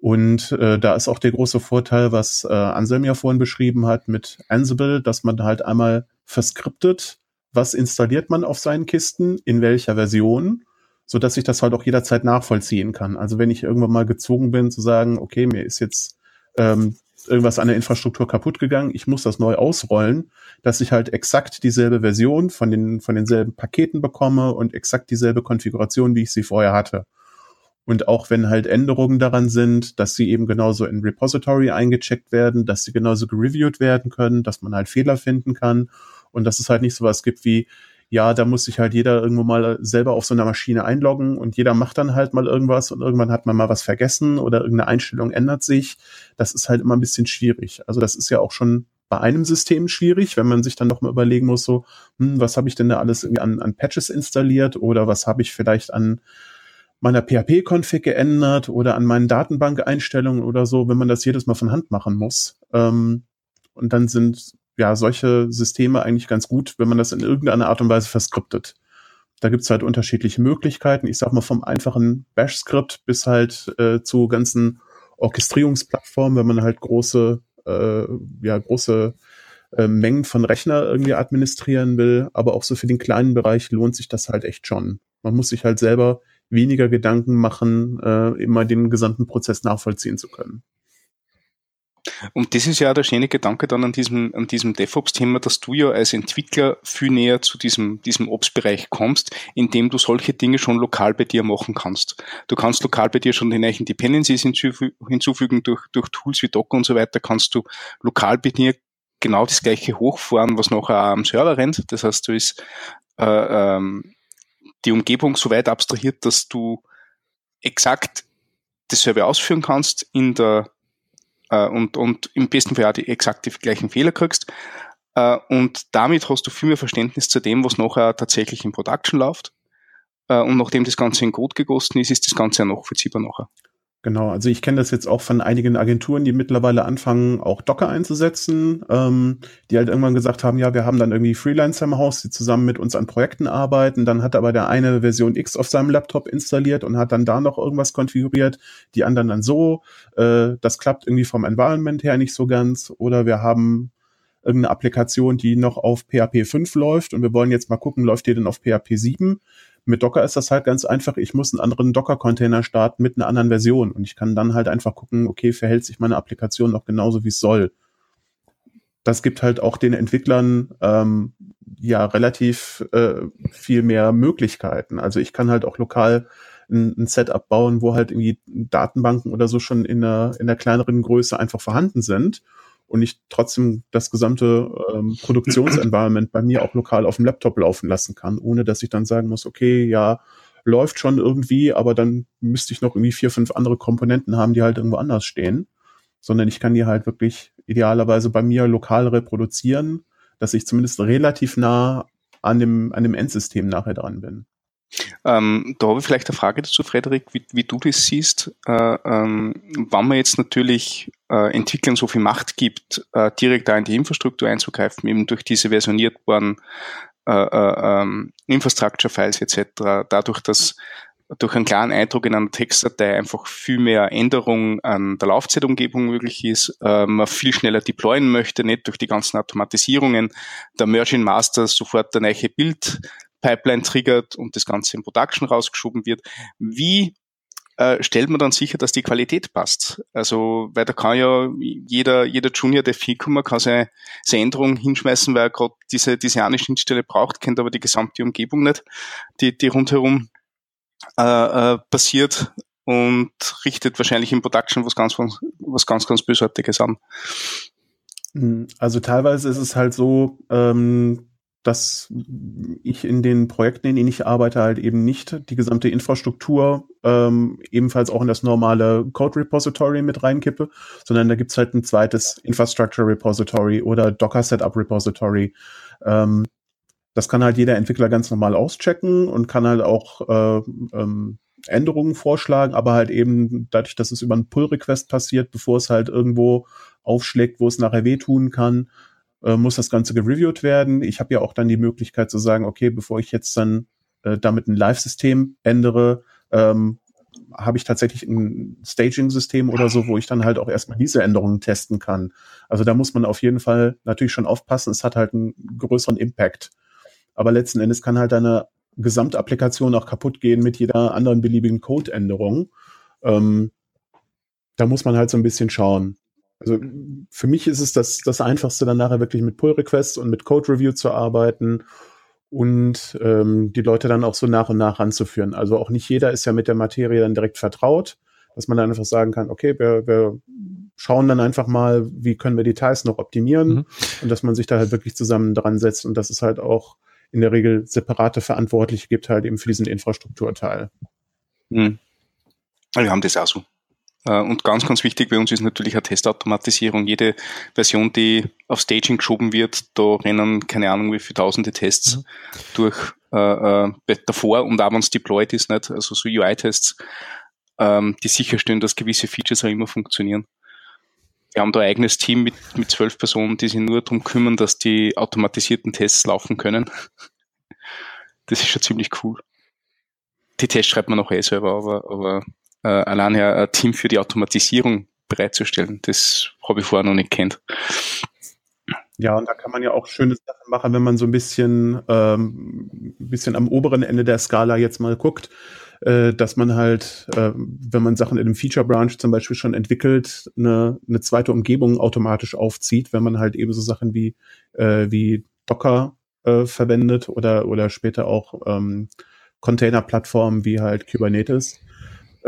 Und äh, da ist auch der große Vorteil, was äh, Anselm ja vorhin beschrieben hat mit Ansible, dass man halt einmal verskriptet, was installiert man auf seinen Kisten, in welcher Version, so dass ich das halt auch jederzeit nachvollziehen kann. Also wenn ich irgendwann mal gezwungen bin zu sagen, okay, mir ist jetzt ähm, irgendwas an der Infrastruktur kaputt gegangen, ich muss das neu ausrollen, dass ich halt exakt dieselbe Version von den von denselben Paketen bekomme und exakt dieselbe Konfiguration, wie ich sie vorher hatte. Und auch wenn halt Änderungen daran sind, dass sie eben genauso in Repository eingecheckt werden, dass sie genauso gereviewt werden können, dass man halt Fehler finden kann und dass es halt nicht sowas gibt wie, ja, da muss sich halt jeder irgendwo mal selber auf so einer Maschine einloggen und jeder macht dann halt mal irgendwas und irgendwann hat man mal was vergessen oder irgendeine Einstellung ändert sich. Das ist halt immer ein bisschen schwierig. Also das ist ja auch schon bei einem System schwierig, wenn man sich dann noch mal überlegen muss, so, hm, was habe ich denn da alles irgendwie an, an Patches installiert oder was habe ich vielleicht an meiner PHP-Config geändert oder an meinen Datenbank-Einstellungen oder so, wenn man das jedes Mal von Hand machen muss. Ähm, und dann sind ja solche Systeme eigentlich ganz gut, wenn man das in irgendeiner Art und Weise verskriptet. Da gibt's halt unterschiedliche Möglichkeiten. Ich sag mal vom einfachen Bash-Skript bis halt äh, zu ganzen Orchestrierungsplattformen, wenn man halt große, äh, ja, große äh, Mengen von Rechner irgendwie administrieren will. Aber auch so für den kleinen Bereich lohnt sich das halt echt schon. Man muss sich halt selber weniger Gedanken machen, äh, immer den gesamten Prozess nachvollziehen zu können. Und das ist ja der schöne Gedanke dann an diesem, an diesem DevOps-Thema, dass du ja als Entwickler viel näher zu diesem, diesem Ops-Bereich kommst, indem du solche Dinge schon lokal bei dir machen kannst. Du kannst lokal bei dir schon die neuen Dependencies hinzufügen durch, durch Tools wie Docker und so weiter, kannst du lokal bei dir genau das gleiche hochfahren, was nachher am Server rennt. Das heißt, du ist äh, ähm, die Umgebung so weit abstrahiert, dass du exakt dasselbe ausführen kannst in der äh, und, und im besten Fall auch die exakt die gleichen Fehler kriegst. Äh, und damit hast du viel mehr Verständnis zu dem, was nachher tatsächlich in Production läuft. Äh, und nachdem das Ganze in Code gegossen ist, ist das Ganze ja nachvollziehbar nachher. Genau, also ich kenne das jetzt auch von einigen Agenturen, die mittlerweile anfangen, auch Docker einzusetzen, ähm, die halt irgendwann gesagt haben, ja, wir haben dann irgendwie Freelancer im Haus, die zusammen mit uns an Projekten arbeiten. Dann hat aber der eine Version X auf seinem Laptop installiert und hat dann da noch irgendwas konfiguriert, die anderen dann so. Äh, das klappt irgendwie vom Environment her nicht so ganz. Oder wir haben irgendeine Applikation, die noch auf PHP 5 läuft und wir wollen jetzt mal gucken, läuft die denn auf PHP 7? Mit Docker ist das halt ganz einfach. Ich muss einen anderen Docker-Container starten mit einer anderen Version und ich kann dann halt einfach gucken, okay, verhält sich meine Applikation noch genauso, wie es soll. Das gibt halt auch den Entwicklern ähm, ja relativ äh, viel mehr Möglichkeiten. Also ich kann halt auch lokal ein, ein Setup bauen, wo halt irgendwie Datenbanken oder so schon in einer, in einer kleineren Größe einfach vorhanden sind und ich trotzdem das gesamte ähm, Produktionsenvironment bei mir auch lokal auf dem Laptop laufen lassen kann, ohne dass ich dann sagen muss, okay, ja, läuft schon irgendwie, aber dann müsste ich noch irgendwie vier, fünf andere Komponenten haben, die halt irgendwo anders stehen, sondern ich kann die halt wirklich idealerweise bei mir lokal reproduzieren, dass ich zumindest relativ nah an dem, an dem Endsystem nachher dran bin. Ähm, da habe ich vielleicht eine Frage dazu, Frederik, wie, wie du das siehst. Äh, ähm, wenn man jetzt natürlich äh, Entwicklern so viel Macht gibt, äh, direkt da in die Infrastruktur einzugreifen, eben durch diese versionierbaren äh, äh, ähm, Infrastructure-Files etc., dadurch, dass durch einen klaren Eindruck in einer Textdatei einfach viel mehr Änderung an der Laufzeitumgebung möglich ist, äh, man viel schneller deployen möchte, nicht durch die ganzen Automatisierungen, der Merging Master sofort der neue Bild Pipeline triggert und das Ganze in Production rausgeschoben wird. Wie äh, stellt man dann sicher, dass die Qualität passt? Also, weil da kann ja jeder, jeder Junior, der viel kommen, kann seine, seine Änderung hinschmeißen, weil er gerade diese, diese eine Schnittstelle braucht, kennt aber die gesamte Umgebung nicht, die, die rundherum äh, äh, passiert und richtet wahrscheinlich in Production was ganz, was ganz, ganz Bösartiges an. Also teilweise ist es halt so, ähm, dass ich in den Projekten, in denen ich arbeite, halt eben nicht die gesamte Infrastruktur ähm, ebenfalls auch in das normale Code Repository mit reinkippe, sondern da gibt's halt ein zweites Infrastructure Repository oder Docker Setup Repository. Ähm, Das kann halt jeder Entwickler ganz normal auschecken und kann halt auch äh, ähm, Änderungen vorschlagen, aber halt eben dadurch, dass es über einen Pull-Request passiert, bevor es halt irgendwo aufschlägt, wo es nachher wehtun kann, äh, muss das Ganze gereviewt werden. Ich habe ja auch dann die Möglichkeit zu sagen, okay, bevor ich jetzt dann äh, damit ein Live-System ändere, ähm, habe ich tatsächlich ein Staging-System oder so, wo ich dann halt auch erstmal diese Änderungen testen kann. Also da muss man auf jeden Fall natürlich schon aufpassen. Es hat halt einen größeren Impact. Aber letzten Endes kann halt eine Gesamtapplikation auch kaputt gehen mit jeder anderen beliebigen Code-Änderung. Ähm, da muss man halt so ein bisschen schauen. Also für mich ist es das, das Einfachste, dann nachher wirklich mit Pull-Requests und mit Code-Review zu arbeiten und ähm, die Leute dann auch so nach und nach ranzuführen. Also auch nicht jeder ist ja mit der Materie dann direkt vertraut, dass man dann einfach sagen kann, okay, wir, wir schauen dann einfach mal, wie können wir Details noch optimieren mhm. und dass man sich da halt wirklich zusammen dran setzt und dass es halt auch in der Regel separate Verantwortliche gibt halt eben für diesen Infrastrukturteil. Mhm. Wir haben das auch so. Äh, und ganz, ganz wichtig bei uns ist natürlich eine Testautomatisierung. Jede Version, die auf Staging geschoben wird, da rennen keine Ahnung wie viele tausende Tests mhm. durch äh, äh, davor und auch wenn es deployed ist, nicht? also so UI-Tests, ähm, die sicherstellen, dass gewisse Features auch immer funktionieren. Wir haben da ein eigenes Team mit, mit zwölf Personen, die sich nur darum kümmern, dass die automatisierten Tests laufen können. Das ist schon ziemlich cool. Die Tests schreibt man auch eh selber, aber, aber äh, allein ja ein Team für die Automatisierung bereitzustellen. Das habe ich vorher noch nicht kennt. Ja, und da kann man ja auch schöne Sachen machen, wenn man so ein bisschen, ähm, bisschen am oberen Ende der Skala jetzt mal guckt, äh, dass man halt, äh, wenn man Sachen in einem Feature Branch zum Beispiel schon entwickelt, eine, eine zweite Umgebung automatisch aufzieht, wenn man halt eben so Sachen wie, äh, wie Docker äh, verwendet oder, oder später auch ähm, Container-Plattformen wie halt Kubernetes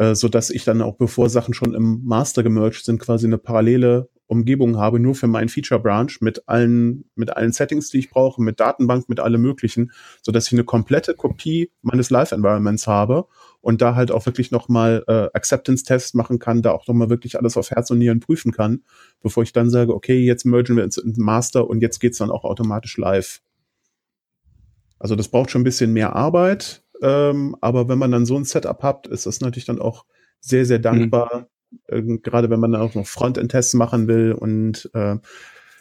äh, so dass ich dann auch bevor Sachen schon im Master gemerged sind, quasi eine parallele Umgebung habe, nur für meinen Feature Branch mit allen, mit allen Settings, die ich brauche, mit Datenbank, mit allem möglichen, so dass ich eine komplette Kopie meines Live Environments habe und da halt auch wirklich nochmal äh, Acceptance-Tests machen kann, da auch nochmal wirklich alles auf Herz und Nieren prüfen kann, bevor ich dann sage, okay, jetzt mergen wir ins Master und jetzt geht's dann auch automatisch live. Also das braucht schon ein bisschen mehr Arbeit, ähm, aber wenn man dann so ein Setup hat, ist das natürlich dann auch sehr, sehr dankbar. Mhm. gerade wenn man dann auch noch Frontend-Tests machen will und äh,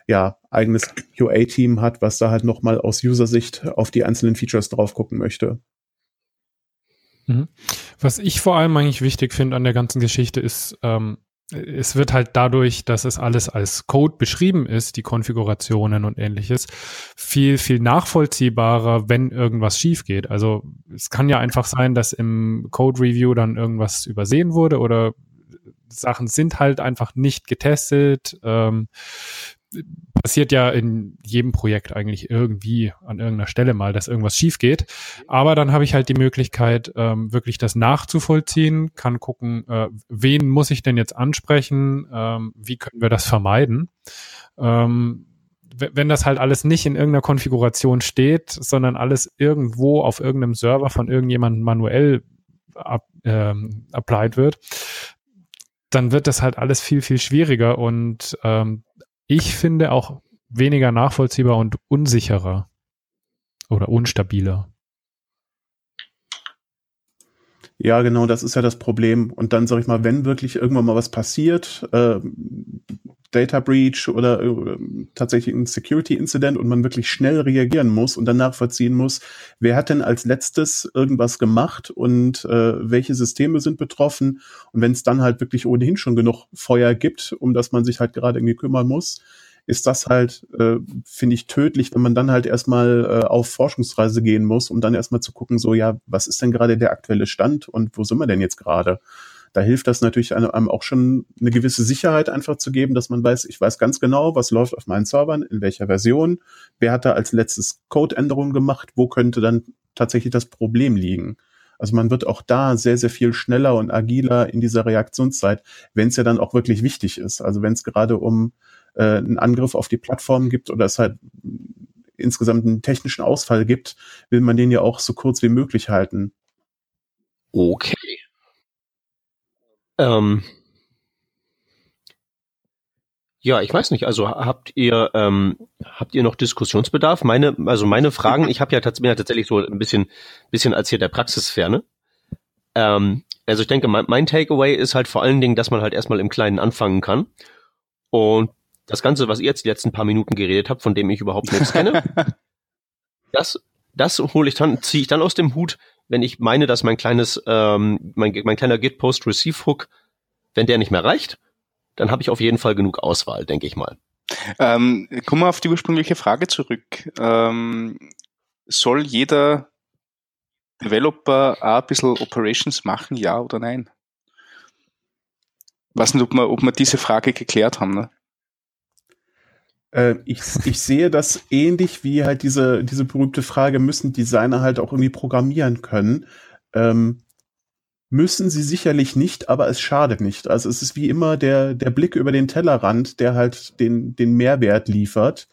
ja, eigenes QA-Team hat, was da halt nochmal aus User-Sicht auf die einzelnen Features drauf gucken möchte. Mhm. Was ich vor allem eigentlich wichtig finde an der ganzen Geschichte ist, ähm, es wird halt dadurch, dass es alles als Code beschrieben ist, die Konfigurationen und ähnliches, viel, viel nachvollziehbarer, wenn irgendwas schief geht. Also es kann ja einfach sein, dass im Code Review dann irgendwas übersehen wurde oder Sachen sind halt einfach nicht getestet. Ähm, passiert ja in jedem Projekt eigentlich irgendwie an irgendeiner Stelle mal, dass irgendwas schief geht. Aber dann habe ich halt die Möglichkeit, ähm, wirklich das nachzuvollziehen, kann gucken, äh, wen muss ich denn jetzt ansprechen, ähm, wie können wir das vermeiden. Ähm, wenn das halt alles nicht in irgendeiner Konfiguration steht, sondern alles irgendwo auf irgendeinem Server von irgendjemandem manuell ab, ähm, applied wird, dann wird das halt alles viel, viel schwieriger und ähm, ich finde auch weniger nachvollziehbar und unsicherer oder unstabiler. Ja, genau, das ist ja das Problem. Und dann sag ich mal, wenn wirklich irgendwann mal was passiert, äh, Data Breach oder äh, tatsächlich ein Security Incident und man wirklich schnell reagieren muss und dann nachvollziehen muss, wer hat denn als letztes irgendwas gemacht und äh, welche Systeme sind betroffen. Und wenn es dann halt wirklich ohnehin schon genug Feuer gibt, um das man sich halt gerade irgendwie kümmern muss, ist das halt, äh, finde ich, tödlich, wenn man dann halt erstmal äh, auf Forschungsreise gehen muss, um dann erstmal zu gucken, so, ja, was ist denn gerade der aktuelle Stand und wo sind wir denn jetzt gerade? Da hilft das natürlich einem auch schon eine gewisse Sicherheit einfach zu geben, dass man weiß, ich weiß ganz genau, was läuft auf meinen Servern, in welcher Version, wer hat da als letztes Codeänderungen gemacht, wo könnte dann tatsächlich das Problem liegen. Also man wird auch da sehr, sehr viel schneller und agiler in dieser Reaktionszeit, wenn es ja dann auch wirklich wichtig ist. Also wenn es gerade um äh, einen Angriff auf die Plattform gibt oder es halt insgesamt einen technischen Ausfall gibt, will man den ja auch so kurz wie möglich halten. Okay. Ähm, Ja, ich weiß nicht. Also habt ihr ähm, habt ihr noch Diskussionsbedarf? Meine also meine Fragen. Ich habe ja tatsächlich, tatsächlich so ein bisschen bisschen als hier der Praxisferne. Ähm, also ich denke, mein, mein Takeaway ist halt vor allen Dingen, dass man halt erstmal im Kleinen anfangen kann und das Ganze, was ihr jetzt die letzten paar Minuten geredet habt, von dem ich überhaupt nichts kenne, [LAUGHS] das das hole ich dann ziehe ich dann aus dem Hut, wenn ich meine, dass mein kleines ähm, mein mein kleiner Git Post Receive Hook, wenn der nicht mehr reicht dann habe ich auf jeden Fall genug Auswahl, denke ich mal. Ähm, kommen wir auf die ursprüngliche Frage zurück. Ähm, soll jeder Developer auch ein bisschen Operations machen, ja oder nein? Ich weiß nicht, ob wir, ob wir diese Frage geklärt haben. Ne? Äh, ich, [LAUGHS] ich sehe das ähnlich wie halt diese, diese berühmte Frage, müssen Designer halt auch irgendwie programmieren können? Ähm, müssen sie sicherlich nicht, aber es schadet nicht. Also es ist wie immer der, der Blick über den Tellerrand, der halt den, den Mehrwert liefert.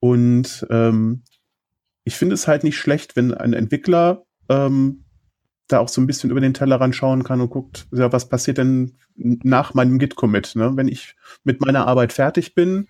Und ähm, ich finde es halt nicht schlecht, wenn ein Entwickler ähm, da auch so ein bisschen über den Tellerrand schauen kann und guckt, ja, was passiert denn nach meinem Git-Commit, ne? Wenn ich mit meiner Arbeit fertig bin,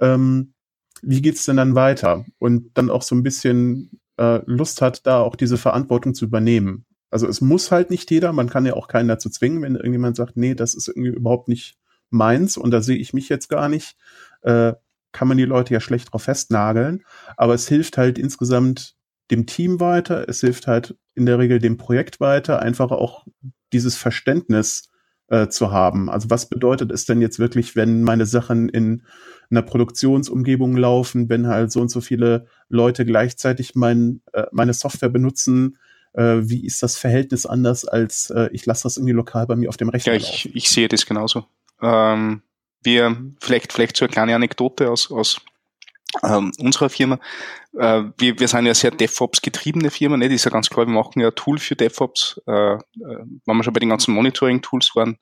ähm, wie geht's denn dann weiter? Und dann auch so ein bisschen äh, Lust hat, da auch diese Verantwortung zu übernehmen. Also es muss halt nicht jeder, man kann ja auch keinen dazu zwingen, wenn irgendjemand sagt, nee, das ist irgendwie überhaupt nicht meins und da sehe ich mich jetzt gar nicht, äh, kann man die Leute ja schlecht drauf festnageln. Aber es hilft halt insgesamt dem Team weiter, es hilft halt in der Regel dem Projekt weiter, einfach auch dieses Verständnis äh, zu haben. Also was bedeutet es denn jetzt wirklich, wenn meine Sachen in einer Produktionsumgebung laufen, wenn halt so und so viele Leute gleichzeitig mein, äh, meine Software benutzen, äh, wie ist das Verhältnis anders als äh, ich lasse das irgendwie lokal bei mir auf dem Rechner Ja, ich, ich sehe das genauso. Ähm, wir, vielleicht, vielleicht so eine kleine Anekdote aus, aus ähm, unserer Firma. Äh, wir, wir sind ja sehr DevOps-getriebene Firma, ne? das ist ja ganz klar, wir machen ja ein Tool für DevOps. Äh, äh, wenn wir schon bei den ganzen Monitoring-Tools waren,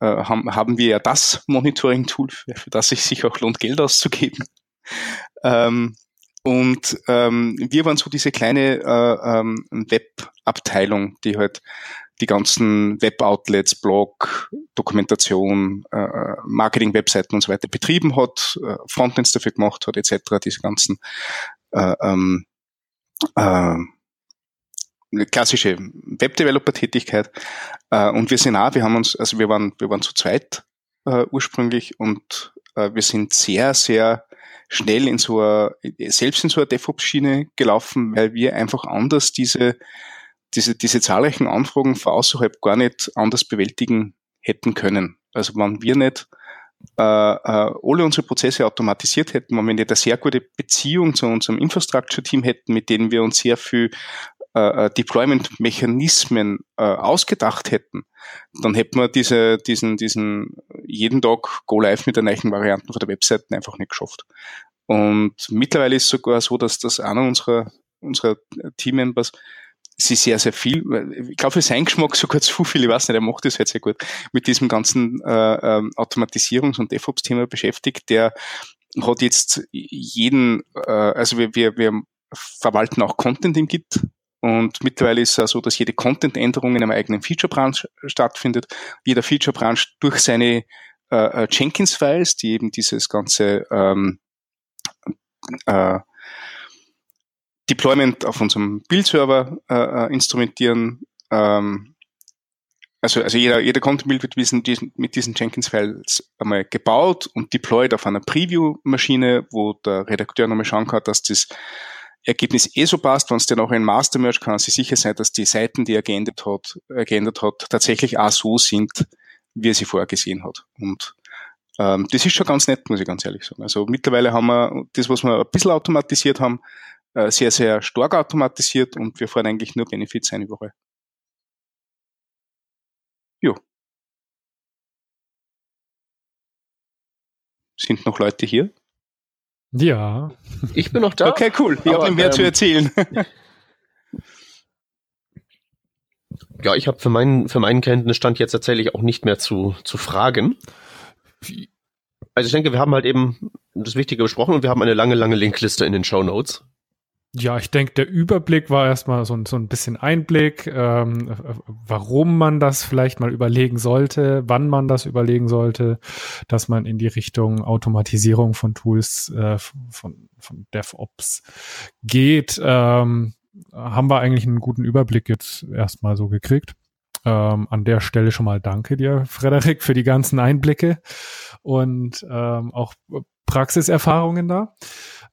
äh, haben, haben wir ja das Monitoring-Tool, für, für das sich sicher auch lohnt, Geld auszugeben. Ähm, und ähm, wir waren so diese kleine äh, ähm, Web-Abteilung, die halt die ganzen Web-Outlets, Blog, Dokumentation, äh, Marketing-Webseiten und so weiter betrieben hat, äh, Frontends dafür gemacht hat, etc., diese ganzen äh, ähm, äh, klassische Web-Developer-Tätigkeit. Äh, und wir sind auch, wir haben uns, also wir waren, wir waren zu zweit äh, ursprünglich und äh, wir sind sehr, sehr schnell in so eine, selbst in so eine DevOps-Schiene gelaufen, weil wir einfach anders diese, diese, diese zahlreichen Anfragen von außerhalb gar nicht anders bewältigen hätten können. Also wenn wir nicht äh, äh, alle unsere Prozesse automatisiert hätten, wenn wir nicht eine sehr gute Beziehung zu unserem Infrastructure-Team hätten, mit denen wir uns sehr viel äh, äh, Deployment-Mechanismen äh, ausgedacht hätten, dann hätten wir diese, diesen, diesen jeden Tag Go Live mit den neuen Varianten von der Webseite einfach nicht geschafft. Und mittlerweile ist sogar so, dass das einer unserer, unserer Teammembers sie sehr, sehr viel, ich glaube, für seinen Geschmack sogar zu viel, ich weiß nicht, er macht das halt sehr gut, mit diesem ganzen äh, ähm, Automatisierungs- und DevOps-Thema beschäftigt. Der hat jetzt jeden, äh, also wir, wir, wir verwalten auch Content im Git und mittlerweile ist es so, dass jede Content-Änderung in einem eigenen Feature-Branch stattfindet. Jeder Feature-Branch durch seine äh, äh, Jenkins-Files, die eben dieses ganze ähm, äh, Deployment auf unserem Build-Server äh, äh, instrumentieren. Ähm, also, also jeder, jeder Content-Build wird diesen, diesen, mit diesen Jenkins-Files einmal gebaut und deployed auf einer Preview-Maschine, wo der Redakteur nochmal schauen kann, dass das Ergebnis eh so passt, wenn es dann auch ein Master Merge kann, sie sicher sein, dass die Seiten, die er geändert hat, äh, geändert hat, tatsächlich auch so sind, wie er sie vorher gesehen hat. Und ähm, das ist schon ganz nett, muss ich ganz ehrlich sagen. Also mittlerweile haben wir das, was wir ein bisschen automatisiert haben, äh, sehr, sehr stark automatisiert und wir fahren eigentlich nur Benefits eine Woche. Jo. Sind noch Leute hier? Ja. Ich bin noch da. Okay, cool. Ich habe mehr ähm, zu erzählen. [LAUGHS] ja, ich habe für meinen für meinen Kenntnisstand jetzt tatsächlich auch nicht mehr zu zu fragen. Also ich denke, wir haben halt eben das Wichtige besprochen und wir haben eine lange, lange Linkliste in den Show Notes. Ja, ich denke, der Überblick war erstmal so, so ein bisschen Einblick, ähm, warum man das vielleicht mal überlegen sollte, wann man das überlegen sollte, dass man in die Richtung Automatisierung von Tools äh, von, von DevOps geht. Ähm, haben wir eigentlich einen guten Überblick jetzt erstmal so gekriegt. Ähm, an der Stelle schon mal danke dir, Frederik, für die ganzen Einblicke und ähm, auch Praxiserfahrungen da.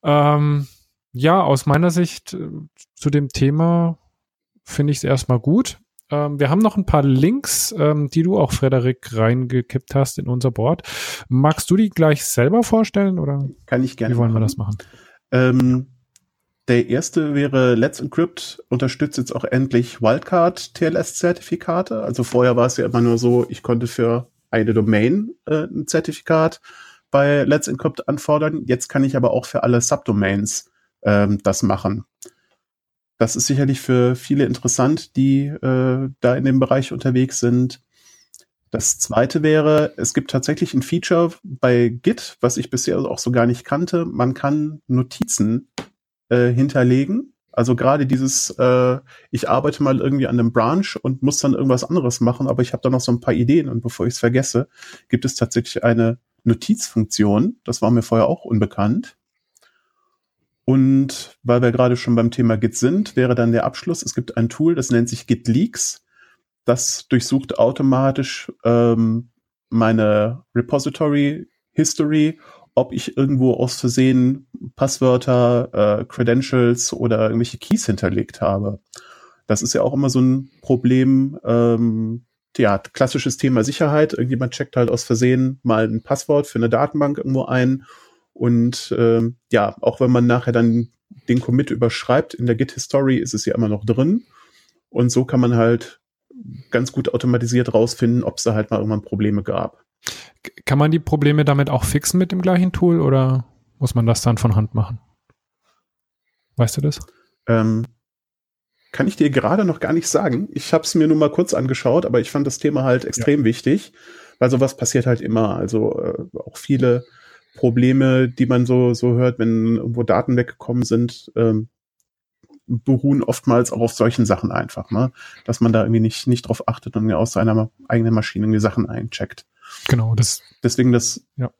Ähm, ja, aus meiner Sicht äh, zu dem Thema finde ich es erstmal gut. Ähm, wir haben noch ein paar Links, ähm, die du auch, Frederik, reingekippt hast in unser Board. Magst du die gleich selber vorstellen oder? Kann ich gerne. Wie wollen wir das machen? Ähm, der erste wäre Let's Encrypt unterstützt jetzt auch endlich Wildcard TLS Zertifikate. Also vorher war es ja immer nur so, ich konnte für eine Domain äh, ein Zertifikat bei Let's Encrypt anfordern. Jetzt kann ich aber auch für alle Subdomains ähm, das machen. Das ist sicherlich für viele interessant, die äh, da in dem Bereich unterwegs sind. Das zweite wäre, es gibt tatsächlich ein Feature bei Git, was ich bisher auch so gar nicht kannte. Man kann Notizen äh, hinterlegen. Also gerade dieses, äh, ich arbeite mal irgendwie an einem Branch und muss dann irgendwas anderes machen, aber ich habe da noch so ein paar Ideen und bevor ich es vergesse, gibt es tatsächlich eine Notizfunktion. Das war mir vorher auch unbekannt. Und weil wir gerade schon beim Thema Git sind, wäre dann der Abschluss, es gibt ein Tool, das nennt sich Git Leaks. Das durchsucht automatisch ähm, meine Repository History, ob ich irgendwo aus Versehen Passwörter, äh, Credentials oder irgendwelche Keys hinterlegt habe. Das ist ja auch immer so ein Problem, ähm, ja, klassisches Thema Sicherheit. Irgendjemand checkt halt aus Versehen mal ein Passwort für eine Datenbank irgendwo ein und ähm, ja, auch wenn man nachher dann den Commit überschreibt, in der Git-History ist es ja immer noch drin. Und so kann man halt ganz gut automatisiert rausfinden, ob es da halt mal irgendwann Probleme gab. Kann man die Probleme damit auch fixen mit dem gleichen Tool oder muss man das dann von Hand machen? Weißt du das? Ähm, kann ich dir gerade noch gar nicht sagen. Ich habe es mir nur mal kurz angeschaut, aber ich fand das Thema halt extrem ja. wichtig, weil sowas passiert halt immer. Also äh, auch viele Probleme, die man so, so hört, wenn irgendwo Daten weggekommen sind, ähm, beruhen oftmals auch auf solchen Sachen einfach, ne? Dass man da irgendwie nicht, nicht drauf achtet und aus seiner eigenen Maschine die Sachen eincheckt. Genau, das. Deswegen, das ja.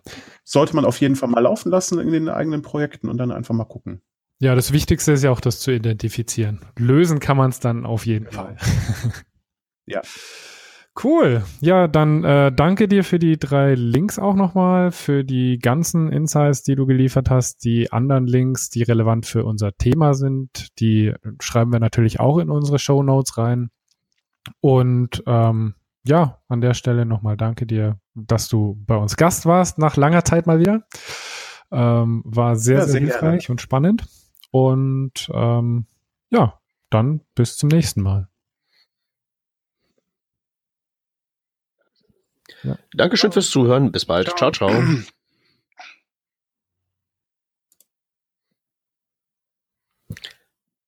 sollte man auf jeden Fall mal laufen lassen in den eigenen Projekten und dann einfach mal gucken. Ja, das Wichtigste ist ja auch, das zu identifizieren. Lösen kann man es dann auf jeden genau. Fall. [LAUGHS] ja. Cool. Ja, dann äh, danke dir für die drei Links auch nochmal, für die ganzen Insights, die du geliefert hast. Die anderen Links, die relevant für unser Thema sind, die schreiben wir natürlich auch in unsere Show Notes rein. Und ähm, ja, an der Stelle nochmal danke dir, dass du bei uns Gast warst, nach langer Zeit mal wieder. Ähm, war sehr, ja, sehr, sehr hilfreich gerne. und spannend. Und ähm, ja, dann bis zum nächsten Mal. Ja. Dankeschön fürs Zuhören. Bis bald. ciao. ciao. ciao.